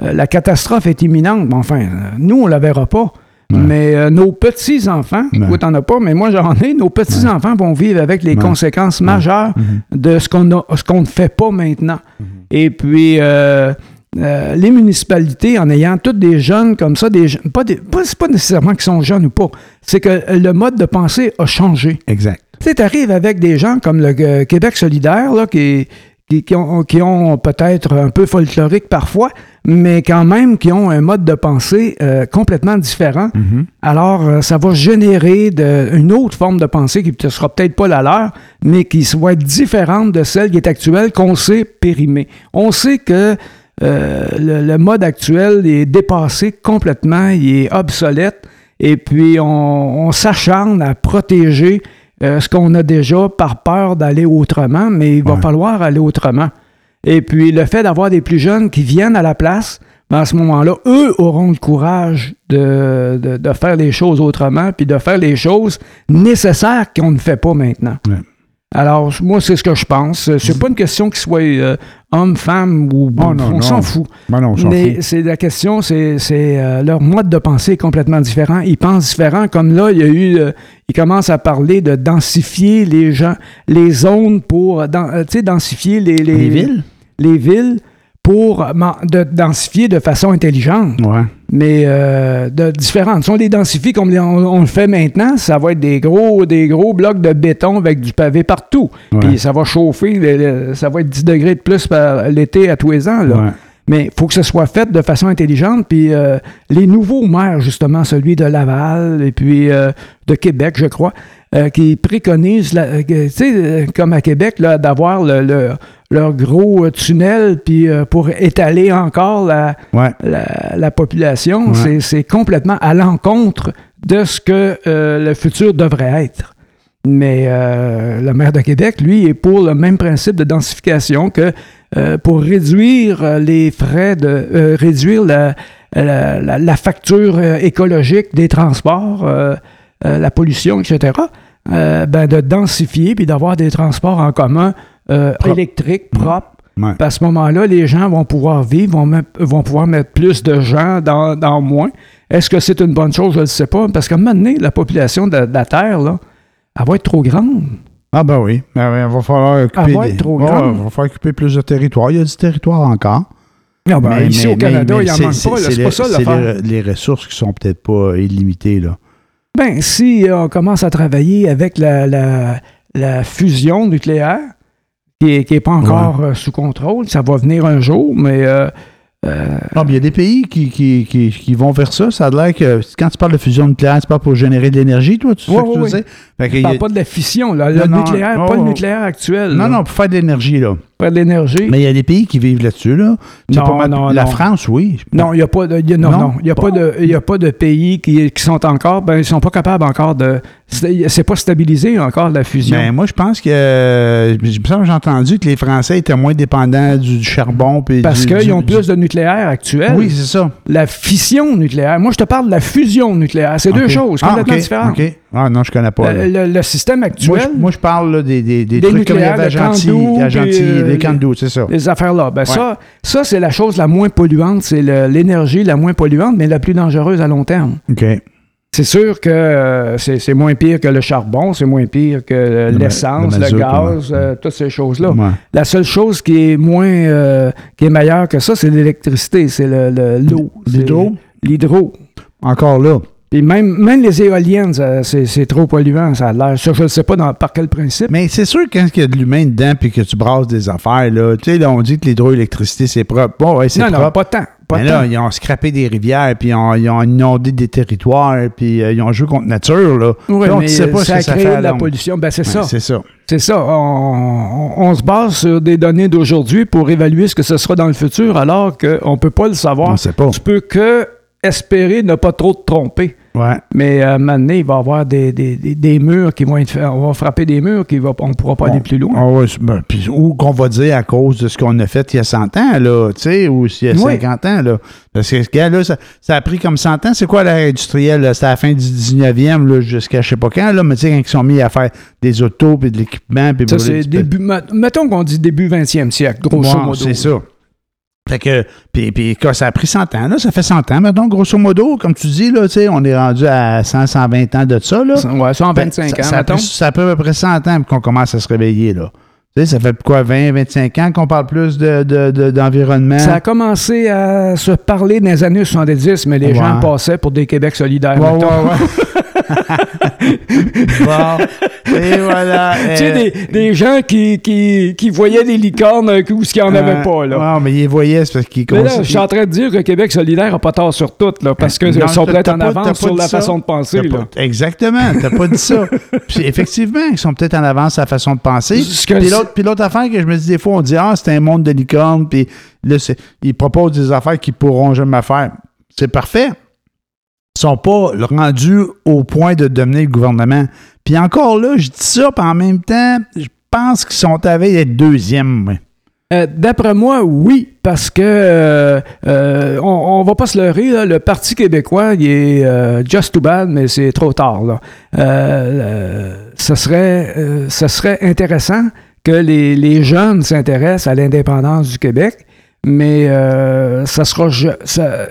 la catastrophe est imminente. Mais enfin, nous, on ne la verra pas. Ouais. Mais euh, nos petits-enfants, Ouais. t'en as pas, mais moi, j'en ai, nos petits-enfants vont vivre avec les conséquences majeures Mhm. de ce qu'on qu'on ne fait pas maintenant. Mhm. Et puis, euh, euh, les municipalités, en ayant tous des jeunes comme ça, des, pas, des, pas, c'est pas nécessairement qu'ils sont jeunes ou pas, c'est que le mode de pensée a changé. Exact. Tu sais, t'arrives avec des gens comme le Québec solidaire, là, qui, qui, qui ont, qui ont peut-être un peu folklorique parfois, mais quand même qui ont un mode de pensée euh, complètement différent. Mhm. Alors, euh, ça va générer de- une autre forme de pensée qui ne sera peut-être pas la leur, mais qui être différente de celle qui est actuelle, qu'on sait périmer. On sait que euh, le, le mode actuel est dépassé complètement, il est obsolète, et puis on, on s'acharne à protéger euh, ce qu'on a déjà par peur d'aller autrement, mais il va Ouais. falloir aller autrement. Et puis le fait d'avoir des plus jeunes qui viennent à la place, ben, à ce moment-là, eux auront le courage de, de- de faire les choses autrement, puis de faire les choses nécessaires qu'on ne fait pas maintenant. Ouais. Alors, moi, c'est ce que je pense. C'est pas une question qu'ils soient euh, homme, femme ou Oh, non, on s'en fout. Ben non, on Mais c'est la question, c'est euh, leur mode de pensée est complètement différent. Ils pensent différent. Comme là, il y a eu, euh, ils commencent à parler de densifier les gens, les zones pour, dans- euh, tu sais, densifier les, les, Les villes? les villes pour euh, de densifier de façon intelligente, Ouais. Mais euh, de différentes. Si on les densifie comme on, on le fait maintenant, ça va être des gros, des gros blocs de béton avec du pavé partout. Ouais. Puis ça va chauffer, le- le- ça va être 10 degrés de plus par l'été à tous les ans. Là. Ouais. Mais il faut que ce soit fait de façon intelligente. Puis euh, les nouveaux maires, justement, celui de Laval et puis euh, de Québec, je crois, euh, qui préconisent, la- euh, tu sais, euh, comme à Québec, là, d'avoir le, le- leur gros tunnel puis euh, pour étaler encore la, Ouais. la, la population. Ouais. C'est- C'est complètement à l'encontre de ce que euh, le futur devrait être. Mais le maire de Québec, lui, est pour le même principe de densification que pour réduire les frais, de réduire la, la- la- la facture écologique des transports, euh, la pollution, etc., euh, ben, de densifier puis d'avoir des transports en commun euh, électriques, propres. Ouais. À ce moment-là, les gens vont pouvoir vivre, vont, vont pouvoir mettre plus de gens dans, dans moins. Est-ce que c'est une bonne chose? Je ne sais pas. Parce qu'à un moment donné, la population de, de la Terre, là, elle va être trop grande. Ah ben oui, ben, ben, il va falloir occuper, Elle va trop grande. il va falloir occuper plus de territoire. Il y a du territoire encore. Ah ben, Mais- ici mais- au Canada, mais- il mais n'en manque pas. C'est pas ça l'affaire. les, les ressources qui sont peut-être pas illimitées. Là. Ben, si euh, on commence à travailler avec la, la- la fusion nucléaire, qui n'est pas encore euh, sous contrôle, ça va venir un jour, mais euh, euh, Ah, mais il y a des pays qui, qui, qui, qui vont vers ça. Ça a l'air que quand tu parles de fusion nucléaire, tu parles pour générer de l'énergie, toi, tu sais Ouais, ce que tu ouais, que je il y a- pas de la fission, là, le Non, non, nucléaire, oh, pas le nucléaire actuel. Non, là. non, pour faire de l'énergie, là. De l'énergie. Mais il y a des pays qui vivent là-dessus, là. Non, pas non, La non. France, oui. Non, il n'y a pas de, il y a- non, Non, il a pas pas? de, y a pas de pays qui, qui sont encore, ben, ils sont pas capables encore de, c'est pas stabilisé encore la fusion. Ben, moi, je pense que. euh, j'ai entendu que les Français étaient moins dépendants du, du charbon. puis parce qu'ils ont du- plus de nucléaire actuel. Oui, c'est ça. La fission nucléaire. Moi, je te parle de la fusion nucléaire. C'est deux choses Ah, complètement ok, différentes. Ah, non, je connais pas. Le, le- le système Moi, actuel, je, moi, je parle là, des, des, des Des trucs comme il y avait à Gentil, Les Candu, c'est ça. les affaires-là, ben ça, ça c'est la chose la moins polluante, c'est l'énergie la moins polluante, mais la plus dangereuse à long terme. OK. C'est sûr que euh, c'est moins pire que le charbon, c'est moins pire que Le l'essence, le gaz, euh, toutes ces choses-là. Ouais. La seule chose qui est moins, euh, qui est meilleure que ça, c'est l'électricité, c'est le- le- l'eau. L'hydro. Encore là. Puis même, même les éoliennes, c'est trop polluant, ça a l'air. Ça, je ne sais pas dans- par quel principe. Mais c'est sûr que quand il y a de l'humain dedans puis que tu brasses des affaires, là, tu sais, là, on dit que l'hydroélectricité, c'est propre. Bon, ouais, c'est non, propre. non, pas tant. Pas Mais tant. là, ils ont scrappé des rivières, puis ils ont, ils ont inondé des territoires, puis euh, ils ont joué contre nature, là. Oui, mais pas ce ça a que ça créé fait de la pollution. Ben, c'est Ouais, ça. C'est ça. C'est ça. On, on- on se base sur des données d'aujourd'hui pour évaluer ce que ce sera dans le futur, alors qu'on ne peut pas le savoir. On sait pas. Tu peux que espérer ne pas trop te tromper. Ouais. Mais à un moment donné, il va y avoir des, des- des- des murs qui vont être faits. On va frapper des murs qui va, on ne pourra pas aller plus loin. Ah ben, puis, ou qu'on va dire à cause de ce qu'on a fait il y a 100 ans, là, tu sais, ou il y a Oui. 50 ans, là. Parce que ce gars-là, ça, ça a pris comme 100 ans. C'est quoi l'ère industrielle? là? C'était à la fin du 19e, là, jusqu'à je sais pas quand, là, mais tu sais, quand ils sont mis à faire des autos, puis de l'équipement, puis Ça, c'est début. met- Mettons qu'on dit début 20e siècle, grosso modo. C'est ça. Fait que, puis, puis quand ça a pris 100 ans, là, ça fait 100 ans, maintenant, grosso modo, comme tu dis, là, on est rendu à 100, 120 ans de ça, là. Ouais, 125 Ben, ça, ans, ça mettons. ça pris à peu près 100 ans qu'on commence à se réveiller, là. Ça fait quoi, 20, 25 ans qu'on parle plus de, de- de- d'environnement? Ça a commencé à se parler dans les années 70, mais les Ouais. gens passaient pour des Québec solidaires. Ouais, ouais. bon, et voilà. Tu sais, euh, des, des gens qui, qui, qui voyaient des licornes euh, où ce qu'il n'y en avait euh, pas, là. Ouais, mais ils voyaient, c'est parce qu'ils Mais là, je suis en train de dire que Québec solidaire n'a pas tort sur tout, là, parce qu'ils Non, sont peut-être en avance pas sur la ça. façon de penser. Là. pas- exactement, t'as pas dit ça. Puis effectivement, ils sont peut-être en avance sur la façon de penser. Puis l'autre, puis l'autre affaire que je me dis des fois, on dit ah c'est un monde de licorne, puis là ils proposent des affaires qu'ils pourront jamais faire. C'est parfait. Sont pas rendus au point de dominer le gouvernement. Puis encore là, je dis ça, puis en même temps, je pense qu'ils sont à veille d'être deuxième. Euh, D'après moi, oui, parce que euh, euh, on, va pas se leurrer, le Parti québécois, il est euh, just too bad, mais c'est trop tard. Là. Ce, serait, ce serait intéressant que les jeunes s'intéressent à l'indépendance du Québec, mais euh, ça sera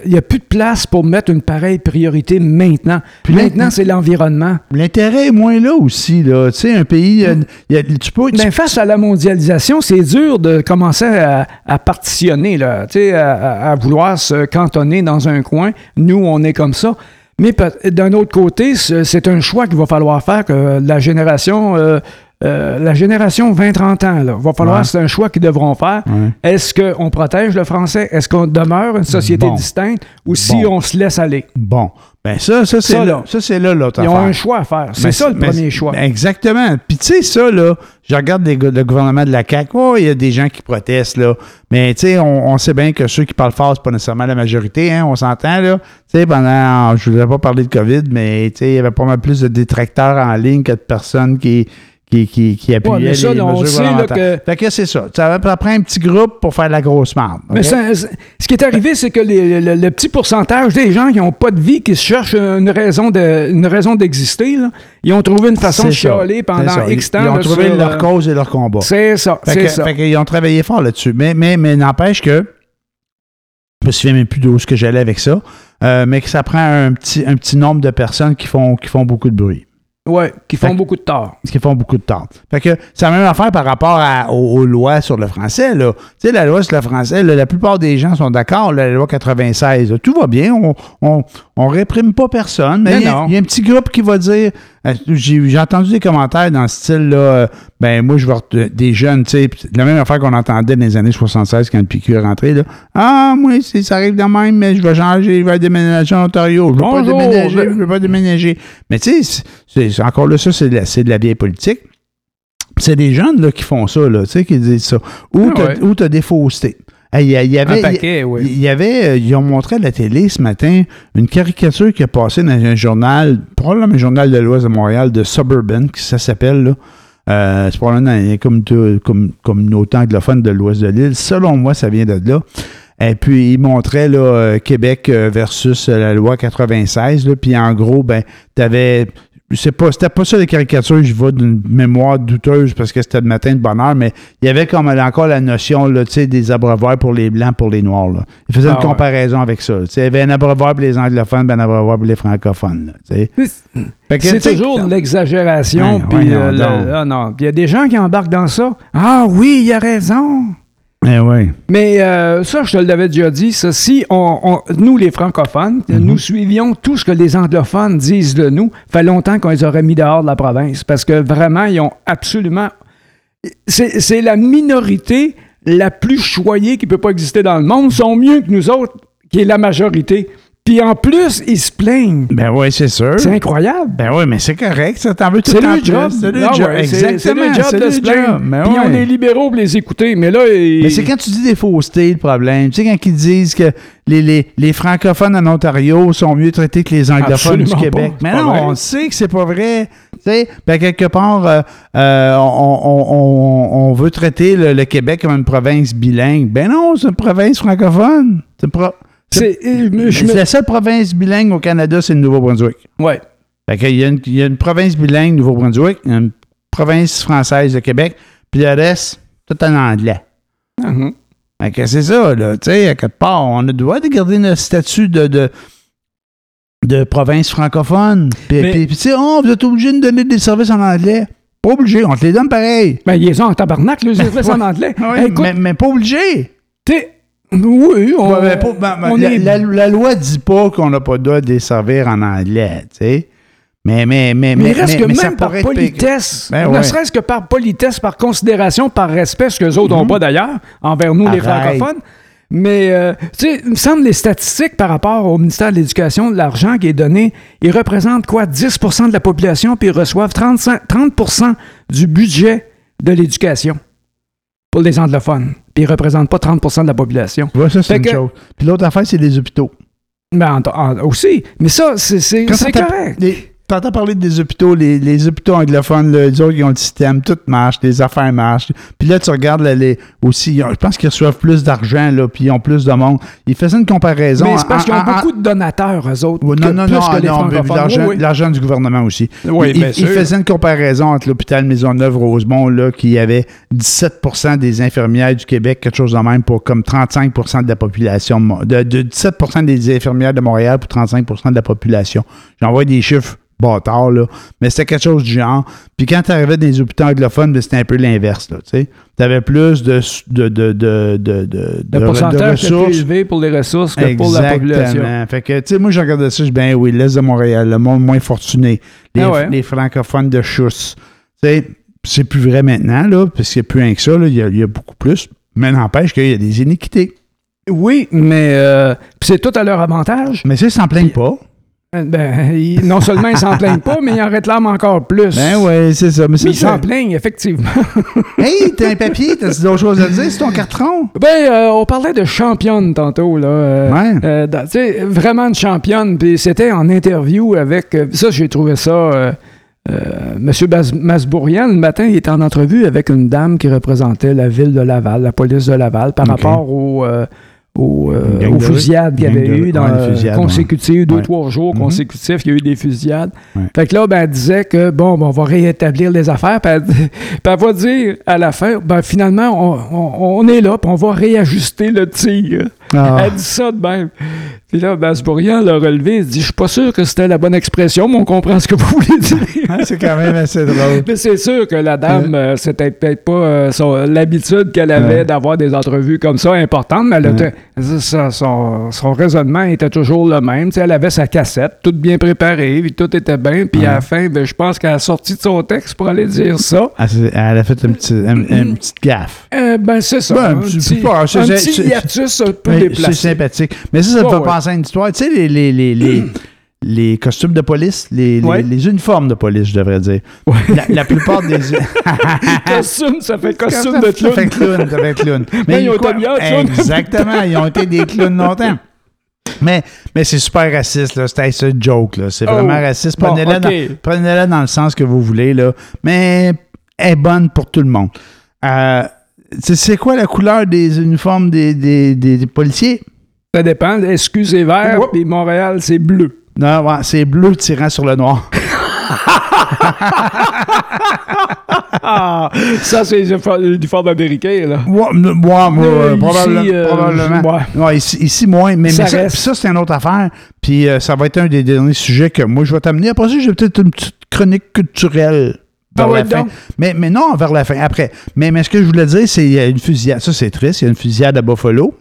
il n'y a plus de place pour mettre une pareille priorité maintenant. Puis maintenant, c'est l'environnement. L'intérêt est moins là aussi. Là. Tu sais, un pays, y a- tu peux. tu- Ben, face à la mondialisation, c'est dur de commencer à, à partitionner, là, tu sais, à, vouloir se cantonner dans un coin. Nous, on est comme ça. Mais d'un autre côté, c'est c'est un choix qu'il va falloir faire que la génération, euh, euh, la génération 20-30 ans, là, va falloir, Ouais. c'est un choix qu'ils devront faire. Ouais. Est-ce qu'on protège le français? Est-ce qu'on demeure une société Bon. distincte? Ou si Bon. on se laisse aller? Bon. Ben ça, ça c'est là. Ça, c'est là l'autre Ils ont affaire. un choix à faire. C'est ça le premier choix. ben, exactement. Puis tu sais, ça, là, je regarde les le gouvernement de la CAQ, oh, il y a des gens qui protestent, là. Mais tu sais, on, on sait bien que ceux qui parlent fort, c'est pas nécessairement la majorité, hein, on s'entend, là. Tu sais, pendant, je voudrais pas parler de COVID, mais tu sais, il y avait pas mal plus de détracteurs en ligne que de personnes qui, qui, qui, ça, les on sait, là, que- Fait que c'est ça. Ça prend un petit groupe pour faire la grosse marde. Mais ça- ce qui est arrivé, c'est que les- le, le petit pourcentage des gens qui n'ont pas de vie, qui se cherchent une raison de- une raison d'exister, ils ont trouvé une façon de chialer pendant. X temps. Ils ont là, trouvé sur, leur euh, cause et leur combat. C'est ça, Fait c'est que- ça. fait qu'ils ont travaillé fort là-dessus. Mais, mais, mais n'empêche que, je me souviens même plus d'où ce que j'allais avec ça, euh, mais que ça prend un petit, un petit nombre de personnes qui font, qui font beaucoup de bruit. Ouais, qui font Fait beaucoup de tort. qui font beaucoup de tort. Fait que c'est la même affaire par rapport à- aux, aux lois sur le français. Là. Tu sais, la loi sur le français, là, la plupart des gens sont d'accord, la loi 96. là, tout va bien, on, on, on réprime pas personne. Mais il y, a- y un petit groupe qui va dire. euh, J'ai j'ai entendu des commentaires dans ce style là. Ben moi je vais des jeunes, tu sais, la même affaire qu'on entendait dans les années 76 quand le PQ est rentré. Là. Ah, moi, ça arrive de même, mais je vais changer, je vais déménager en Ontario. Je ne veux pas Bonjour. déménager, je veux pas déménager. Mais tu sais, encore là, ça, c'est de, de la vieille politique. C'est des jeunes là, qui font ça, là, tu sais, qui disent ça. Ou Ah t'as ouais. ou t'as des faussetés. Il y, avait, paquet, oui. il y avait, euh, ils ont montré à la télé ce matin une caricature qui a passé dans un journal, probablement un journal de l'Ouest de Montréal, de Suburban, qui ça s'appelle, là. Euh, c'est probablement dans les communautés- comme, communauté anglophone de l'Ouest de l'île. Selon moi, ça vient de là. Et puis, il montrait là, euh, Québec euh, versus euh, la loi 96. Là, puis, en gros, ben, t'avais. C'est pas, c'était pas ça les caricatures, je vais d'une mémoire douteuse parce que c'était le matin de bonne heure, mais il y avait comme encore la notion là, des abreuvoirs pour les blancs, pour les noirs. Là. Il faisait Ah une ouais. comparaison avec ça. Il y avait un abreuvoir pour les anglophones, ben un abreuvoir pour les francophones. C'est toujours de l'exagération. Ouais, ouais, euh, ah il y a des gens qui embarquent dans ça. Ah oui, il a raison. Eh. Mais euh, ça, je te l'avais déjà dit, ça, si on, on- nous, les francophones, Mhm. nous suivions tout ce que les anglophones disent de nous, fait longtemps qu'on les aurait mis dehors de la province. Parce que vraiment, ils ont absolument... C'est la minorité la plus choyée qui peut pas exister dans le monde. Ils sont mieux que nous autres, qui est la majorité. Puis en plus, ils se plaignent. Ben oui, c'est sûr. C'est incroyable. Ben oui, mais c'est correct, ça t'en veut tout C'est le job. C'est le job. Exactement. C'est le job Puis ouais. des libéraux pour les écouter. Mais là, ils- Mais c'est quand tu dis des faussetés, le problème. Tu sais, quand ils disent que les, les, les francophones en Ontario sont mieux traités que les anglophones du Québec. pas. Mais non, on sait que c'est pas vrai. Tu sais, ben, quelque part, euh, euh, on, on- on- on veut traiter le, le Québec comme une province bilingue. Ben non, c'est une province francophone. C'est une pro- c'est- me- La seule province bilingue au Canada, c'est le Nouveau-Brunswick. Y, une- il y a une province bilingue, Nouveau-Brunswick, une province française de Québec, puis le reste, tout en anglais. Fait que c'est ça, là. Tu sais, à quelque part, on a le droit de garder notre statut de, de, de province francophone. Puis, Mais- puis- tu sais, oh, vous êtes obligé de donner des services en anglais. Pas obligé, on te les donne pareil. Ben, ils ont en tabarnak, les espèces en anglais. Oui, Écoute, mais, mais pas obligé. t'es- Oui, on, pas- ben, la, est... la- la loi dit pas qu'on n'a pas le droit de les servir en anglais, tu sais. Mais, mais, mais, mais mais, reste mais- que mais même par politesse, Ben ne ouais. serait-ce que par politesse, par considération, par respect, ce que les autres n'ont pas d'ailleurs, envers nous, les Mhm. Francophones. Mais, euh, tu sais, il me semble les statistiques par rapport au ministère de l'Éducation, de l'argent qui est donné, ils représentent quoi? 10% de la population, puis ils reçoivent 35 30% du budget de l'éducation pour les anglophones. Puis ils ne représentent pas 30% de la population. Vois, ça, c'est une que- chose. Puis l'autre affaire, c'est les hôpitaux. Ben, en- en- aussi. Mais ça, c'est correct. les- T'entends parler des hôpitaux, les, les hôpitaux anglophones, là, les autres, ils ont le système, tout marche, les affaires marchent. Puis là, tu regardes là, les, aussi, ils ont- je pense qu'ils reçoivent plus d'argent, là, puis ils ont plus de monde. Ils faisaient une comparaison. Mais c'est parce qu'ils ont en- beaucoup de donateurs, eux autres. Non, non, plus non, que les non, francophones. l'argent, Oui, oui. l'argent du gouvernement aussi. Oui, il, bien sûr. faisait une comparaison entre l'hôpital Maisonneuve-Rosemont, là, qui avait 17% des infirmières du Québec, quelque chose de même, pour comme 35% de la population. De, de 17% des infirmières de Montréal pour 35% de la population. J'envoie des chiffres bâtards, là. Mais c'était quelque chose du genre. Puis quand tu arrivais dans les hôpitaux anglophones, ben, c'était un peu l'inverse, là, tu sais. Tu avais plus de, de, de, de, de, de, Le de- pourcentage de plus élevé pour les ressources que pour la population. Fait que, tu sais, moi, je regardais ça, je dis, ben oui, l'Est de Montréal, le monde moins fortuné, les, Ah ouais. les francophones de Chousse. Tu sais, c'est plus vrai maintenant, là, parce qu'il n'y a plus rien que ça, là, il y, a- il y a beaucoup plus. Mais n'empêche qu'il y a des iniquités. Oui, mais euh, c'est tout à leur avantage. Mais ça, ils s'en plaignent pas. Euh, Ben, non seulement ils s'en plaignent pas, mais ils en réclament encore plus. Ben oui, c'est ça. Mais ils s'en plaignent, effectivement. Hey, t'as un papier, t'as d'autres choses à dire, c'est ton carton? ben, euh, on parlait de championne tantôt, là. euh, Ouais. euh, tu sais, vraiment une championne. Puis c'était en interview avec. ça, j'ai trouvé ça. Monsieur Masbourian, le matin, il était en entrevue avec une dame qui représentait la ville de Laval, la police de Laval, par rapport au, euh, euh, aux de- fusillades qu'il y avait eu dans ouais, les euh, fusillades, consécutives, deux, Ouais. trois jours Mhm. consécutifs, il y a eu des fusillades. Ouais. Fait que là, ben, elle disait que, bon, ben, on va réétablir les affaires. Puis elle, va dire à la fin, ben, finalement, on, on- on est là, puis on va réajuster le tir. Ah. Elle dit ça de même. Puis là, Basbourian l'a relevé, il dit Je suis pas sûr que c'était la bonne expression, mais on comprend ce que vous voulez dire. C'est quand même assez drôle. mais c'est sûr que la dame, euh, c'était peut-être pas euh, l'habitude qu'elle avait Ouais. d'avoir des entrevues comme ça importantes, mais elle était- ça- son, son raisonnement était toujours le même. Elle avait sa cassette, toute bien préparée, puis tout était bien. Puis à la fin, ben, je pense qu'elle a sorti de son texte pour aller dire ça. Ah, Elle a fait un petit, un- une petite gaffe. Euh, ben, c'est ça. Ben, un c'est petit, pas- un petit hiatus un peu Mais C'est déplacé. sympathique. Mais ça, ça me fait ouais. Penser à une histoire. Tu sais, les, les, les, les, les costumes de police, les, les- Ouais. les uniformes de police, je devrais dire. La, la plupart des. costume, ça fait costume Ça de fait clown. clown, ça fait clown. Mais ils ont été bien clown. Exactement, ils ont été des clowns longtemps. Mais, mais c'est super raciste, là. C'était ce joke, là. C'est Oh. vraiment raciste. Bon, Prenez-la dans, le sens que vous voulez, là. Mais elle est bonne pour tout le monde. Euh, c'est, c'est quoi la couleur des uniformes des, des, des- des policiers? Ça dépend. SQ, c'est vert, puis Montréal, c'est bleu. Non, ouais, c'est bleu tirant sur le noir. Ça, c'est l'uniforme américain, là. Ouais, moi, Euh, euh, ici, euh, probablement. ouais. Ouais, ici, ici, moins. Mais, Ça mais ça, c'est une autre affaire. Puis euh, ça va être un des derniers sujets que moi, je vais t'amener. Après ça, j'ai peut-être une petite chronique culturelle vers Ah la fin. mais non, vers la fin, après. Mais, mais ce que je voulais dire, c'est qu'il y a une fusillade. Ça, c'est triste. Il y a une fusillade à Buffalo.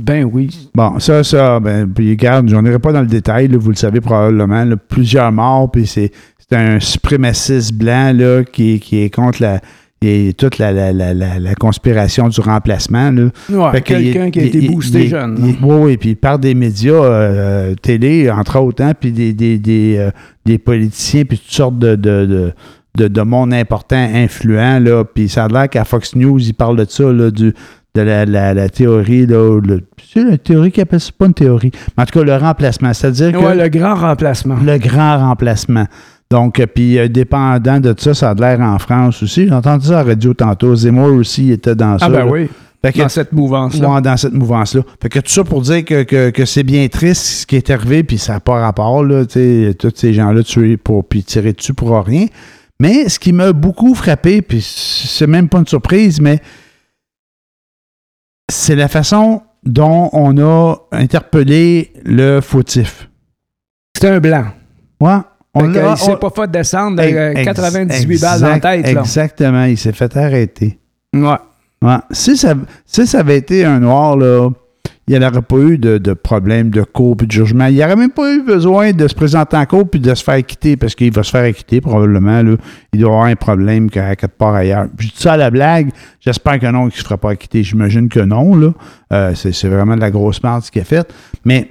Ben oui. Bon, ça, ça, ben, puis regarde, j'en irai pas dans le détail, là, vous le savez probablement, là, plusieurs morts, puis c'est, c'est un suprémaciste blanc, là, qui, qui est contre la, est toute la, la, la, la, la conspiration du remplacement, là. Ouais, quelqu'un qui a été boosté jeune. Oui, oui, puis par des médias euh, télé, entre autres, hein, puis des, des, des, euh, des politiciens, puis toutes sortes de, de, de, de, de monde important, influent, là, puis ça a l'air qu'à Fox News, ils parlent de ça, là, du, de la, la, la théorie, là, le- c'est la théorie qui appelle ça, pas une théorie, mais en tout cas, le remplacement, c'est-à-dire que le grand remplacement. le grand remplacement. Donc, euh, puis euh, dépendant de ça, ça a de l'air en France aussi. J'ai entendu ça à la radio tantôt. Zemmour aussi était dans ça. Ah ben là. oui, Fait que- dans cette mouvance-là. Ouais, dans cette mouvance-là. Fait que tout ça pour dire que, que, que c'est bien triste ce qui est arrivé, puis ça n'a pas rapport, là, tu sais, tous ces gens-là tués pour, puis tirés dessus pour rien. Mais ce qui m'a beaucoup frappé, puis c'est même pas une surprise, mais c'est la façon dont on a interpellé le fautif. C'est un blanc. Ouais, on l'a- il s'est pas fait descendre de, euh, 98 balles dans la tête. Là. Exactement, il s'est fait arrêter. Ouais. Ouais. Si, ça, si ça avait été un noir, là, il n'y aurait pas eu de, de problème de cour puis de jugement. Il n'y aurait même pas eu besoin de se présenter en cour puis de se faire quitter parce qu'il va se faire acquitter probablement. Là. Il doit avoir un problème qu'à quelque part ailleurs. Puis je dis ça à la blague. J'espère que non, qu'il ne se fera pas acquitter. J'imagine que non. Là. Euh, c'est, vraiment de la grosse merde ce qu'il a fait. Mais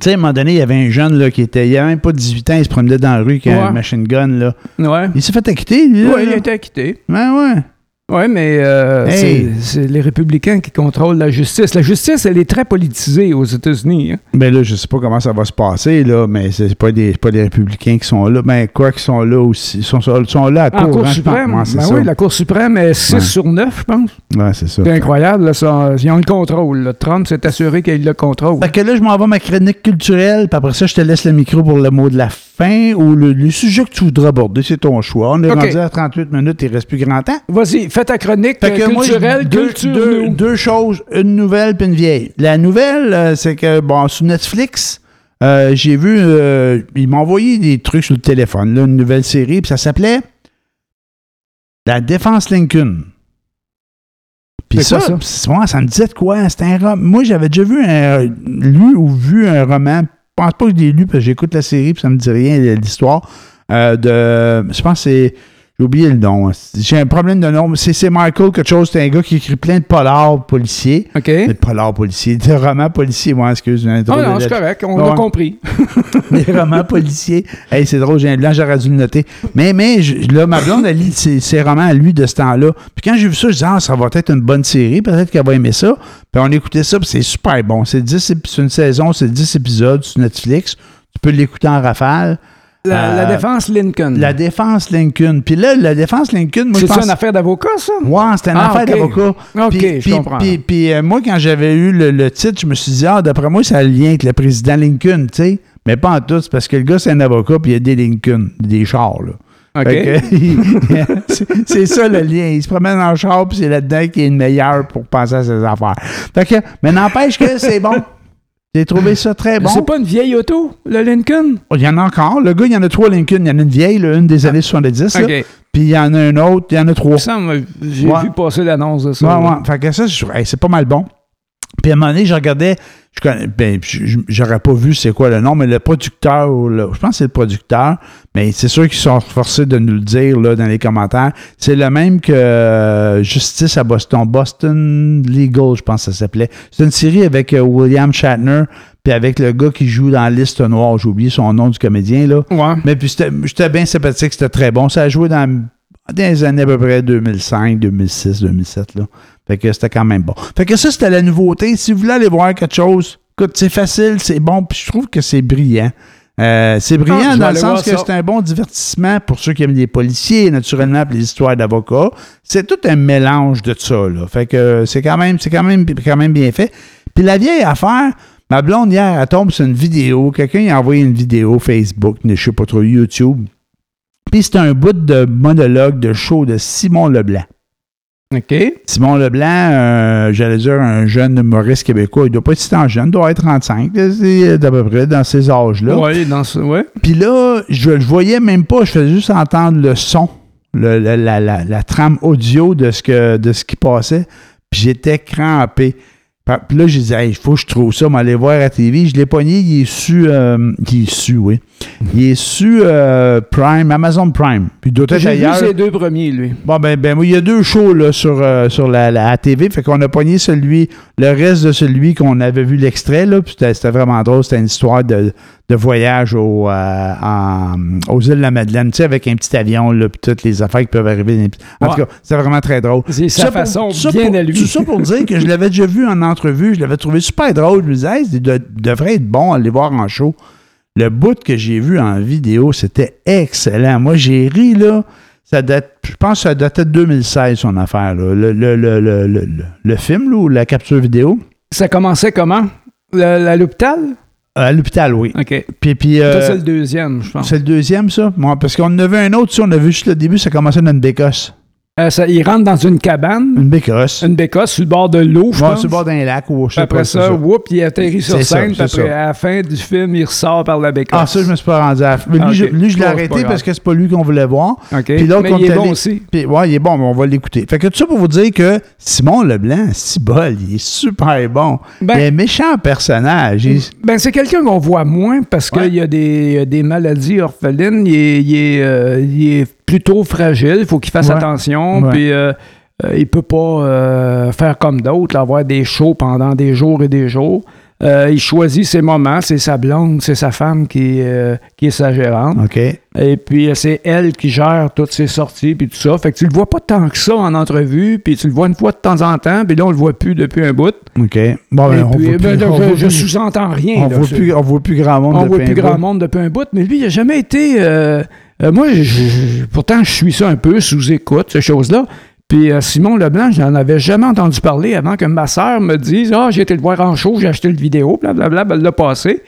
tu sais, à un moment donné, il y avait un jeune là, qui était. Il n'avait même pas 18 ans, il se promenait dans la rue avec un Ouais. machine gun. Là. Ouais. Il s'est fait acquitter, lui. Ouais, il a été acquitté. Ben ouais. Oui, mais euh, Hey. c'est- les républicains qui contrôlent la justice. La justice, elle est très politisée aux États-Unis. hein. Ben là, je sais pas comment ça va se passer, là, mais c'est pas des, pas des républicains qui sont là. Ben, quoi qu'ils sont là aussi. Ils sont, sont là à court, Cour hein, pense. suprême. C'est Ben oui, la Cour suprême est 6 Ouais. sur 9, je pense. Ouais, c'est ça. C'est incroyable. là, ça. ils ont le contrôle. là. Trump s'est assuré qu'il a le contrôle. Fait que là, je m'en vais à ma chronique culturelle, puis après ça, je te laisse le micro pour le mot de la fin ou le, le sujet que tu voudras aborder. C'est ton choix. On est rendu à 38 minutes, il reste plus grand temps. Vas-y, fais ta chronique euh, moi, culturelle, deux, culture deux, choses, une nouvelle puis une vieille. La nouvelle, euh, c'est que, bon, sur Netflix, euh, j'ai vu, euh, il m'a envoyé des trucs sur le téléphone, là, une nouvelle série, puis ça s'appelait La Défense Lincoln. Puis ça, ça? ouais, ça me disait de quoi? C'était un roman. Moi, j'avais déjà vu un, lu ou vu un roman. Je pense pas que je l'ai lu parce que j'écoute la série puis ça me dit rien l'histoire. euh, de. Je pense que c'est. J'ai oublié le nom. J'ai un problème de nom. C'est Michael quelque chose. C'est un gars qui écrit plein de polars policiers. OK. De polars policiers. De romans policiers, moi, excuse. j'ai un Ah non, c'est correct, on Ouais. a compris. des romans policiers. Hey, c'est drôle, j'ai un blanc, j'aurais dû le noter. Mais, mais je- là, ma blonde, elle lit ses, ses romans à lui de ce temps-là. Puis quand j'ai vu ça, je disais, ah, ça va être une bonne série, peut-être qu'elle va aimer ça. Puis on écoutait ça, puis c'est super bon. C'est 10 ép- c'est une saison, c'est 10 épisodes sur Netflix. Tu peux l'écouter en rafale. La, la Euh, défense Lincoln. La défense Lincoln. Puis là, la défense Lincoln, moi, je C'est pense... une affaire d'avocat, ça? Ouais, c'était une Ah, affaire d'avocat. OK, Puis- je puis- comprends. Puis, puis, euh, moi, quand j'avais eu le, le titre, je me suis dit, ah, d'après moi, ça a le lien avec le président Lincoln, tu sais. Mais pas en tout, parce que le gars, c'est un avocat, puis il y a des Lincoln, des chars, là. OK. Fait que, c'est- c'est ça le lien. Il se promène en char, puis c'est là-dedans qu'il est le meilleur pour penser à ses affaires. Fait que, mais n'empêche que c'est bon. J'ai trouvé ça très bon. C'est pas une vieille auto, le Lincoln? Oh, Il y en a encore. Le gars, il y en a trois Lincoln. Il y en a une vieille, là, une des années 70. là. OK. Puis il y en a une autre. Il y en a trois. J'ai Ouais. vu passer l'annonce de ça. Ouais, là. ouais. Fait que ça, je hey, c'est pas mal bon. Puis à un moment donné, je regardais, je connais, ben, j'aurais pas vu c'est quoi le nom, mais le producteur, le- je pense que c'est le producteur, mais c'est sûr qu'ils sont forcés de nous le dire là, dans les commentaires. C'est le même que euh, Justice à Boston, Boston Legal, je pense que ça s'appelait. C'est une série avec euh, William Shatner, puis avec le gars qui joue dans Liste Noire, j'ai oublié son nom du comédien, là. Ouais. Mais puis j'étais bien sympathique, c'était très bon. Ça a joué dans, dans les années à peu près 2005, 2006, 2007. Là. Fait que c'était quand même bon. Fait que ça, c'était la nouveauté. Si vous voulez aller voir quelque chose, écoute, c'est facile, c'est bon, puis je trouve que c'est brillant. Euh, c'est brillant Ah, vais dans le sens que c'est un bon divertissement pour ceux qui aiment les policiers, naturellement, puis les histoires d'avocats. C'est tout un mélange de ça. Là. Fait que c'est quand même, c'est quand même, quand même bien fait. Puis la vieille affaire, ma blonde hier, elle tombe sur une vidéo. Quelqu'un a envoyé une vidéo Facebook, je sais pas trop, YouTube. Puis c'est un bout de monologue de show de Simon Leblanc. OK. Simon Leblanc, euh, j'allais dire un jeune humoriste québécois, il doit pas être si tant jeune, il doit être 35, là, c'est d'à peu près dans ces âges-là. Ouais, dans ce... ouais. Puis là, je le voyais même pas, je faisais juste entendre le son, le- le- la, la- la trame audio de ce, que, de ce qui passait. Puis j'étais crampé. Puis là, j'ai dit, il faut que je trouve ça, m'aller voir à la TV. Je l'ai pogné, il est su, euh, il est su, oui. Il est su euh, Prime, Amazon Prime. Puis d'autres J'ai vu ces deux premiers, lui. Bon, ben, ben, il y a deux shows là, sur, euh, sur la, la TV. Fait qu'on a pogné celui, le reste de celui qu'on avait vu l'extrait. Là, puis c'était, vraiment drôle. C'était une histoire de, de voyage au, en- aux îles de la Madeleine, tu sais, avec un petit avion, là, puis toutes les affaires qui peuvent arriver. En Ouais. tout cas, c'était vraiment très drôle. C'est Ça sa pour- façon ça bien pour- à lui. Tout ça pour dire que je l'avais déjà vu en entrevue. Je l'avais trouvé super drôle. Je me disais, il de- devrait être bon à aller voir en show. Le bout que j'ai vu en vidéo, c'était excellent. Moi, j'ai ri, là. Ça date, je pense que ça datait de 2016, son affaire. là. Le, le, le, le, le, le- le film, là, ou la capture vidéo? Ça commençait comment? À l'hôpital? À l'hôpital, oui. OK. Puis, puis, Ça, euh, c'est le deuxième, je pense. c'est le deuxième, ça? Moi, parce qu'on en avait un autre, si on a vu juste le début, ça commençait dans une bécosse. Euh, ça- il rentre dans une cabane, Une bécosse. une bécasse sur le bord de l'eau, je Ouais, pense. sur le bord d'un lac ou je sais Après pas, ça, whoop, il atterrit sur ça, scène, c'est après, ça. à la fin du film, il ressort par la bécasse. Ah, ça, je me suis pas rendu à. Lui, Ah, je, lui, je l'ai c'est arrêté parce que c'est pas lui qu'on voulait voir. OK. Puis l'autre, il est bon aussi. Puis, ouais, il est bon, mais on va l'écouter. Fait que tout ça pour vous dire que Simon Leblanc, si bol, il est super bon. Ben- il est un méchant personnage. Il- Ben, c'est quelqu'un qu'on voit moins parce Ouais. qu'il y a des, il y a des maladies orphelines. Il est, il est, euh, il est plutôt fragile. Il faut qu'il fasse Ouais. attention. Ouais. Puis euh, euh, il peut pas euh, faire comme d'autres, avoir des shows pendant des jours et des jours. Euh, il choisit ses moments. C'est sa blonde, c'est sa femme qui, euh, qui est sa gérante. Et puis, c'est elle qui gère toutes ses sorties puis tout ça. Fait que tu le vois pas tant que ça en entrevue, puis tu le vois une fois de temps en temps, puis là, on le voit plus depuis un bout. OK. Bon, ben, on puis, voit ben, plus, là, on je, je sous-entends rien. on là. voit plus, on voit plus grand monde on de voit pain plus bout. grand monde depuis un bout, mais lui, il n'a jamais été. euh, euh, moi, je- je- pourtant, je suis ça un peu sous écoute, ces choses-là. Puis euh, Simon Leblanc, je n'en avais jamais entendu parler avant que ma sœur me dise Ah, j'ai été le voir en show, j'ai acheté le vidéo, blablabla, ben, elle l'a passé.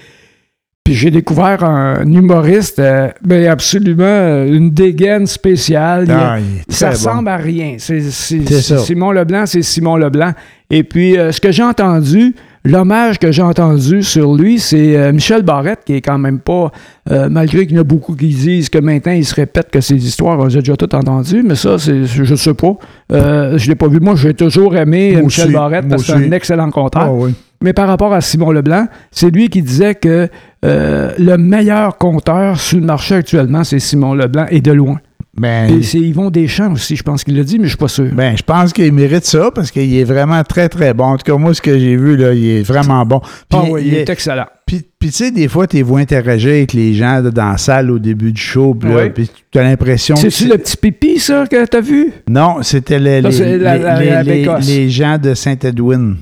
Puis j'ai découvert un humoriste, euh, ben, absolument euh, une dégaine spéciale. Ah, il ça bon. ressemble à rien. C'est. Simon Leblanc, c'est Simon Leblanc. Et puis, euh, ce que j'ai entendu, l'hommage que j'ai entendu sur lui, c'est euh, Michel Barrette, qui est quand même pas, euh, malgré qu'il y en a beaucoup qui disent que maintenant il se répète que ces histoires, on les a déjà toutes entendues, mais ça, c'est, je sais pas. Euh, je l'ai pas vu. Moi, j'ai toujours aimé Moi Michel aussi. Barrette parce que c'est un excellent conteur. Ah, oui. Mais par rapport à Simon Leblanc, c'est lui qui disait que euh, le meilleur conteur sur le marché actuellement, c'est Simon Leblanc, et de loin. Ben, c'est Yvon Deschamps aussi, je pense qu'il l'a dit, mais je suis pas sûr. ben, je pense qu'il mérite ça parce qu'il est vraiment très, très bon. En tout cas, moi, ce que j'ai vu, là, il est vraiment bon. Oui, il il est excellent. Puis, tu sais, des fois, tu vois interagir avec les gens là, dans la salle au début du show. Puis puis tu as l'impression C'est-tu le petit pipi, ça, que t'as vu? Non, c'était les, les, les- gens de Saint-Edwin.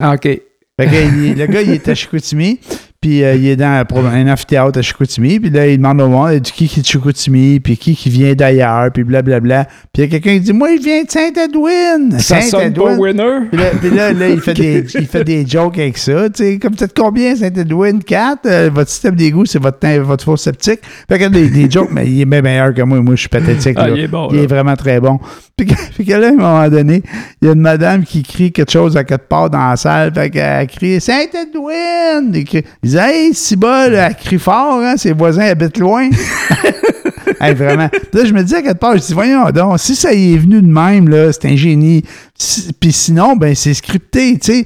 Ah, OK. Fait que le gars, il était à Chicoutimi. Puis euh, il est dans un amphithéâtre à Chicoutimi, puis là, il demande au monde, du qui qui est de Chicoutimi, puis qui qui vient d'ailleurs, puis blablabla. Puis il y a quelqu'un qui dit, moi, je viens de Saint-Edwin. Ça sonne pas winner? Puis là, puis là, là, il, fait des, il fait des jokes avec ça. Tu sais, comme peut-être combien Saint-Edwin? 4? votre système d'égout, c'est votre, votre four septique. Fait que des, des jokes, mais il est bien meilleur que moi. Moi, je suis pathétique. Ah, là. il est bon, Il est vraiment très bon. Puis que, puis que là, à un moment donné, il y a une madame qui crie quelque chose à quelque part dans la salle. Fait qu'elle crie Saint-Edwin! Hey, si bol, elle crie fort, hein, ses voisins habitent loin. Hey, vraiment. Là, je me dis à quelque part, je dis, voyons donc, si ça y est venu de même, là, c'est un génie. Si- Puis sinon, ben, c'est scripté, tu sais.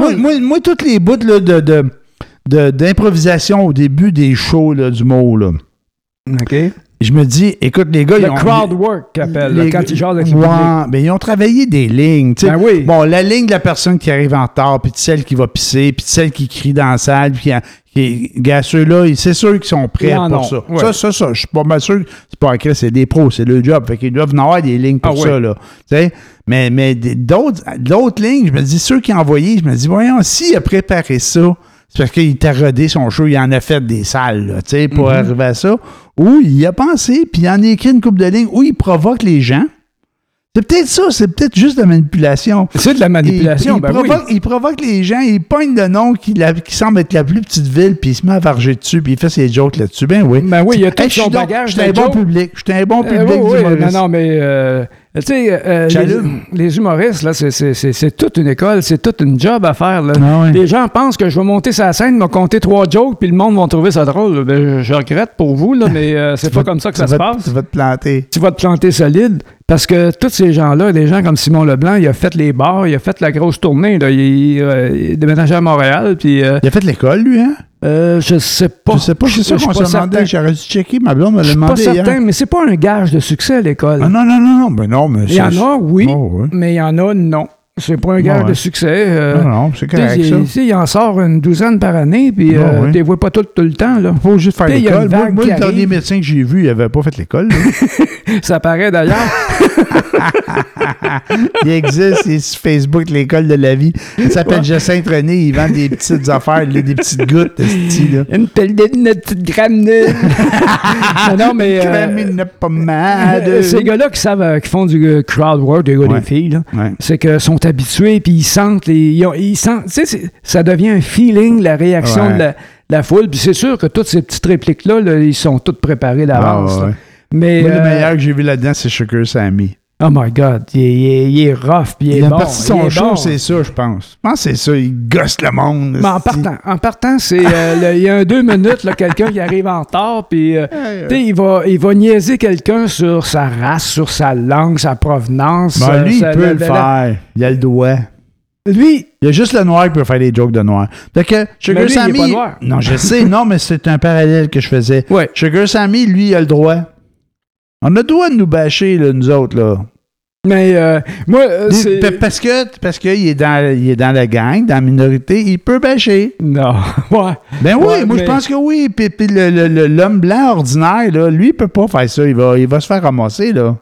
Moi, moi, moi, toutes les bouts là, de, d'improvisation au début des shows là, du mot, là, OK. Je me dis, écoute, les gars, Le ils ont... crowd work qu'appelle, les- quand ils avec Ouais, public. ben, ils ont travaillé des lignes. tu sais. Ben oui. Bon, la ligne de la personne qui arrive en retard, puis de celle qui va pisser, puis de celle qui crie dans la salle, puis qui, gars, ceux-là, c'est sûr qu'ils sont prêts pour ça. ouais. Ça, ça, ça, je suis pas mal sûr que c'est pas écrit, c'est des pros, c'est le job. Fait qu'ils doivent en avoir des lignes pour Ah ça, ouais. là. Mais, mais d'autres lignes, je me dis, ceux qui ont envoyé, je me dis, voyons, s'il a préparé ça, c'est parce qu'il t'a rodé son show, il en a fait des salles, là, tu sais, pour Mhm. arriver à ça. Ou il a pensé, puis il en a écrit une coupe de lignes, où il provoque les gens. C'est peut-être ça, c'est peut-être juste de la manipulation. C'est de la manipulation, il, il ben oui. provoque, il provoque les gens, il pogne le nom qui, la- qui semble être la plus petite ville, puis il se met à varger dessus, puis il fait ses jokes là-dessus. Ben oui. Ben oui, il y a tout Hey, son bagage Je suis un bon jokes. public. Je suis un bon Euh, public oui, oui, d'humoriste. non, non, mais euh, tu sais, euh, les, humoristes, là, c'est- toute une école, c'est toute une job à faire. Là. Ah ouais. Les gens pensent que je vais monter la scène, me compter trois jokes, puis le monde va trouver ça drôle. Ben, je, je regrette pour vous, là, mais euh, c'est pas comme ça que ça se passe. Tu vas te planter. Tu vas te planter solide. Parce que tous ces gens-là, des gens comme Simon Leblanc, il a fait les bars, il a fait la grosse tournée. Là. Il, il, euh, il est déménagé à Montréal. Puis, euh, Il a fait l'école, lui, hein? euh, je sais pas. je sais pas, c'est ça Je qu'on pas se demandait. J'aurais dû checker, ma blonde me Je l'a suis pas demandé certain, mais c'est pas un gage de succès à l'école. Ah non, non, non, non, ben non, mais il y en a, oui, Oh, mais il y en a, non. C'est pas un gage Ouais. de succès. euh, Non, non, c'est correct, il, ça. sais, il en sort une douzaine par année, puis Ah, euh, ouais. tu les vois pas tout, tout le temps. Là. Faut juste faire il l'école. Moi, le dernier médecin que j'ai vu, il avait pas fait l'école. Ça paraît d'ailleurs. il existe, il est sur Facebook, l'école de la vie. Il s'appelle Jacinthe René, il vend des petites affaires, des petites gouttes de style. là. une petite gramine. non, mais. euh, une pommade. euh, ces gars-là qui savent, euh, qui font du euh, crowd work, des gars, Ouais. des filles, Ouais. c'est que sont habitués, puis ils sentent les. Ils, ont- ils sentent. Tu sais, c'est- ça devient un feeling, la réaction Ouais. de la, la foule. Puis c'est sûr que toutes ces petites répliques-là, là, ils sont toutes préparées d'avance. Ah, ouais. Mais. Moi, le euh, meilleur que j'ai vu là-dedans, c'est Sugar Sammy. Oh my God, il est, il est- il est rough, puis il est Il a bon. parti de il son est show, bon. c'est ça, je pense. Je pense que c'est ça, il gosse le monde. Mais en partant, en partant, c'est euh, il y a un deux minutes, là, quelqu'un qui arrive en retard, puis euh, il va, il va niaiser quelqu'un sur sa race, sur sa langue, sa provenance. Ben, euh, lui, il peut le faire. Il a le doigt. Lui, Il y a juste le noir qui peut faire des jokes de noir. Fait que Sugar lui, il est Sammy. pas noir. Non, je sais, non, mais c'est un parallèle que je faisais. ouais. Sugar Sammy, lui, il a le droit. On a le droit de nous bâcher, là, nous autres, là. Mais euh, moi, euh, c'est. pa- Parce que parce qu'il est dans il est dans la gang, dans la minorité, il peut bâcher. Non. Ouais. Ben oui, Ouais, moi mais- je pense que oui. Puis, puis le- le- le- l'homme blanc ordinaire, là, lui, il peut pas faire ça. Il va, il va se faire ramasser, là.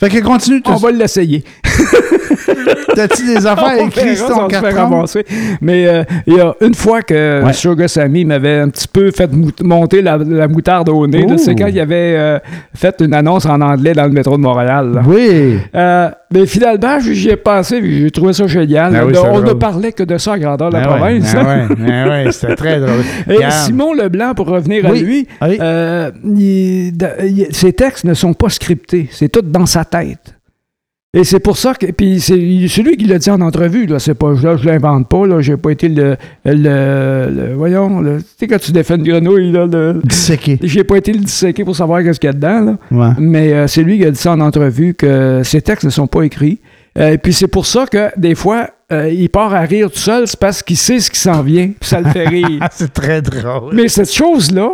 Fait que continue. On T'as- va l'essayer. T'as-tu des affaires écrites sur ton carton? Mais euh, il y a une fois que Ouais. Sugar Sammy m'avait un petit peu fait monter la, la moutarde au nez, c'est quand il avait euh, fait une annonce en anglais dans le métro de Montréal. là. Oui. Euh, mais finalement, j'y ai pensé, puis j'ai trouvé ça génial. Oui, c'est on ne parlait que de ça à grandeur de la Ben ouais, province. ben ouais, ben ouais, c'était très drôle. Et. Simon Leblanc, pour revenir Oui. à lui, Oui. euh, il- de- il- ses textes ne sont pas scriptés, c'est tout dans sa tête. Et c'est pour ça que. Puis c'est lui qui l'a dit en entrevue, là. C'est pas. Là, je l'invente pas, là. J'ai pas été le. le- le- voyons, le- tu sais, quand tu défais une grenouille, là. le- Disséqué. j'ai pas été le disséquer pour savoir qu'est-ce qu'il y a dedans, là. Ouais. Mais euh, c'est lui qui a dit ça en entrevue, que ses textes ne sont pas écrits. Euh, et puis c'est pour ça que des fois, euh, il part à rire tout seul, c'est parce qu'il sait ce qui s'en vient, puis ça le fait rire. Ah, c'est très drôle. Mais cette chose-là,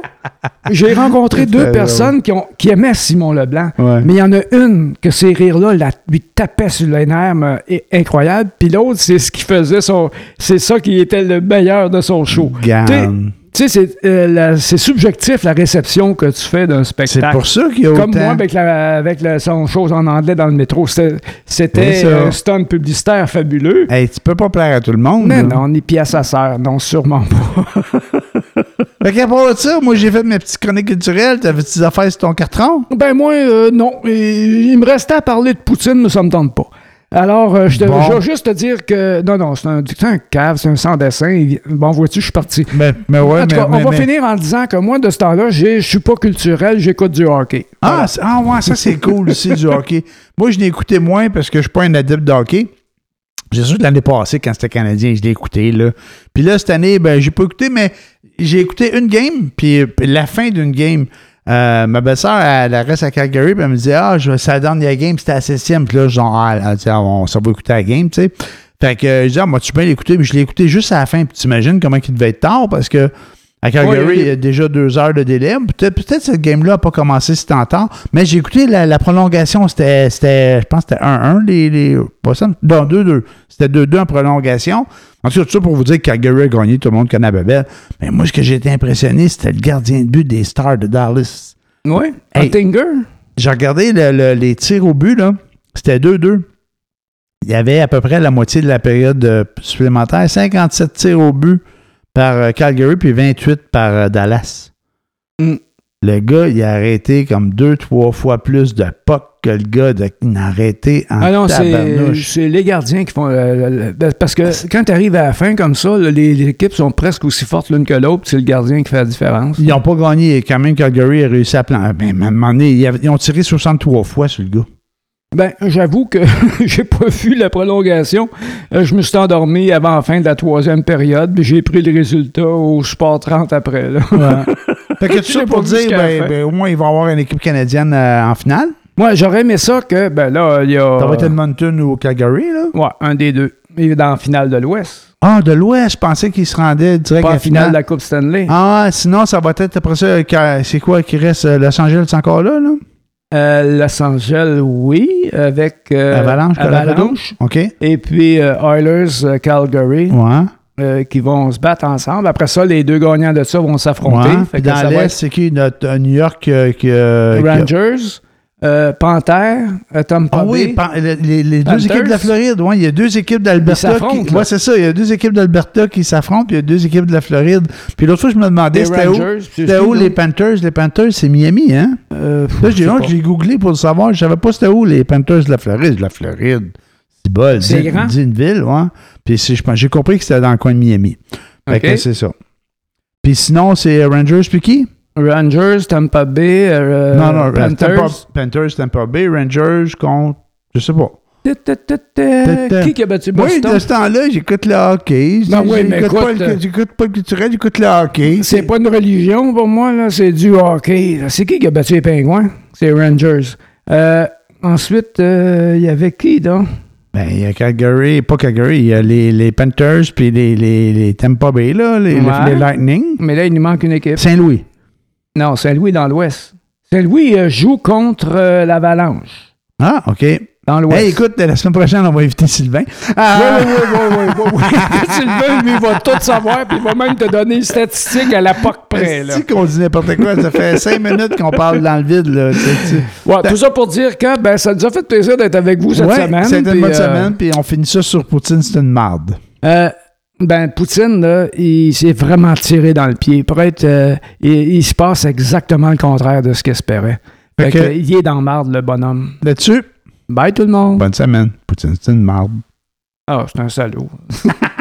j'ai rencontré deux personnes qui, ont, qui aimaient Simon Leblanc. Ouais. Mais il y en a une que ces rires-là la- lui tapaient sur les nerfs mais, et- incroyable. Puis l'autre, c'est ce qui faisait son. C'est ça qui était le meilleur de son show. Tu sais, c'est, euh, c'est subjectif la réception que tu fais d'un C'est spectacle. pour ça qu'il y a Comme autant... moi avec, la, avec la- son chose en anglais dans le métro. C'était, C'est un stunt publicitaire fabuleux. Hey, tu peux pas plaire à tout le monde. Mais là. non, ni pièce à sœur. Non, sûrement pas. Fait qu'à part de ça, moi, j'ai fait mes petites chroniques culturelles. T'avais des affaires sur ton carton? Ben moi, euh, non. Il me restait à parler de Poutine, mais ça me tente pas. Alors, euh, je, te, Bon. je vais juste te dire que... Non, non, c'est un, un cave, c'est un sans-dessin. Bon, vois-tu, je suis parti. Mais, mais ouais, en tout mais, cas, mais- on va mais- finir en disant que moi, de ce temps-là, je suis pas culturel, j'écoute du hockey. Ah, ah ouais, ça c'est cool aussi du hockey. Moi, je l'ai écouté moins parce que je suis pas un adepte de hockey. J'ai sûr que l'année passée, quand c'était canadien, je l'ai écouté. Là. Puis là, cette année, ben, j'ai pas écouté, mais j'ai écouté une game, puis euh, la fin d'une game. Euh, ma belle-sœur, elle, reste à Calgary, puis elle me dit Ah, je, sa dernière game, c'était à la septième. Puis là, genre, ah, elle dit, Ah, on s'en va écouter la game, tu sais. Fait que je dis Ah, moi, tu peux l'écouter, mais je l'ai écouté juste à la fin. Puis t'imagines comment il devait être tard, parce que à Calgary, Ouais, il y a déjà deux heures de délai. Peut-être peut-être cette game-là n'a pas commencé si tant tard, mais j'ai écouté la, la prolongation, c'était, je pense que c'était 1-1, les, les, pas ça, non, 2-2. C'était 2-2 en prolongation. En tout cas, tout ça pour vous dire que Calgary a gagné, tout le monde connaît Babel. Mais moi, ce que j'ai été impressionné, c'était le gardien de but des Stars de Dallas. Oui, Hey. J'ai regardé le- le- les tirs au but, là. C'était 2-2. Il y avait à peu près la moitié de la période euh, supplémentaire. 57 tirs au but par euh, Calgary, puis 28 par euh, Dallas. Mm. Le gars, il a arrêté comme deux, trois fois plus de puck que le gars de, arrêté en Ah non, c'est, les gardiens qui font. euh, le- parce que quand tu arrives à la fin comme ça, là, les, les équipes sont presque aussi fortes l'une que l'autre, c'est le gardien qui fait la différence. Ils n'ont pas gagné. Quand même, Calgary a réussi à plan. Ben, à un moment donné, ils ont tiré 63 fois sur le gars. Ben, j'avoue que j'ai pas vu la prolongation. Euh, je me suis endormi avant la fin de la troisième période, puis j'ai pris le résultat au Sport 30 après. Là. Fait que tout ça pour dire, ben, ben, au moins, ils vont avoir une équipe canadienne euh, en finale. Moi, j'aurais aimé ça que, ben là, il y a. Ça va être Edmonton ou Calgary, là? Ouais, un des deux. Il est dans la finale de l'Ouest. Ah, de l'Ouest, je pensais qu'il se rendait direct Pas à la finale finale. de la Coupe Stanley. Ah, sinon, ça va être après ça. C'est quoi qui reste? euh, Los Angeles encore là, là? Euh, Los Angeles, oui, avec euh, Avalanche? Avalanche. OK. Et puis euh, Oilers, Calgary, Ouais. qui vont se battre ensemble. Après ça, les deux gagnants de ça vont s'affronter. ouais. Dans l'Est, c'est qui? Notre New York Rangers, euh, Panther, euh, Tampa Ah oui, pan- les, les- les deux Panthers. équipes de la Floride. Ouais, il y a deux équipes d'Alberta. Qui- là. Ouais, c'est ça. Il y a deux équipes d'Alberta qui s'affrontent, puis il y a deux équipes de la Floride. Puis l'autre fois, je me demandais, c'était où? C'était où les. Panthers? Les Panthers, c'est Miami, hein? Euh, Là, j'ai j'ai googlé pour le savoir. Je savais pas c'était où les Panthers de la Floride. De la Floride. C'est bol. C'est une ville, ouais. Puis c'est- je pense- j'ai compris que c'était dans le coin de Miami. Fait que c'est ça. Puis sinon, c'est Rangers puis qui? Rangers, Tampa Bay, euh, non, non, Panthers. Tampa, Panthers, Tampa Bay, Rangers contre. Je sais pas. Qui qui a battu Boston? de ce temps-là, j'écoute le hockey. Ben oui, mais J'écoute pas écoute, le- euh, J'écoute pas le culturel, j'écoute le hockey. C'est pas une religion pour moi, là. C'est du hockey. C'est qui qui a battu les Pingouins? C'est Rangers. Euh, ensuite, euh, il y avait qui, donc? Ben, il y a Calgary, pas Calgary, il y a les, les Panthers puis les, les, les Tampa Bay, là, les, Ouais. les Lightning. Mais là, il nous manque une équipe. Saint-Louis. Non, Saint-Louis dans l'Ouest. Saint-Louis euh, joue contre euh, l'Avalanche. Ah, OK. Dans l'Ouest. Hey, écoute, la semaine prochaine, on va inviter Sylvain. Ah, Oui, oui, oui, oui, oui, oui, oui. Sylvain, lui, il va tout savoir, puis il va même te donner les statistiques à la POC près. Si qu'on dit n'importe quoi, ça fait cinq minutes qu'on parle dans le vide. Là, Ouais, tout ça pour dire que ben, ça nous a fait plaisir d'être avec vous cette Ouais, semaine. C'était une bonne euh, semaine, puis on finit ça sur Poutine, c'est une marde. euh, ben, Poutine, là, il s'est vraiment tiré dans le pied. Pour être, euh, il, il se passe exactement le contraire de ce qu'il espérait. Fait que- que, il est dans marde, le bonhomme. Là-dessus, Bye tout le monde. bonne semaine. Poutine, c'est une marde. Ah, c'est un salaud.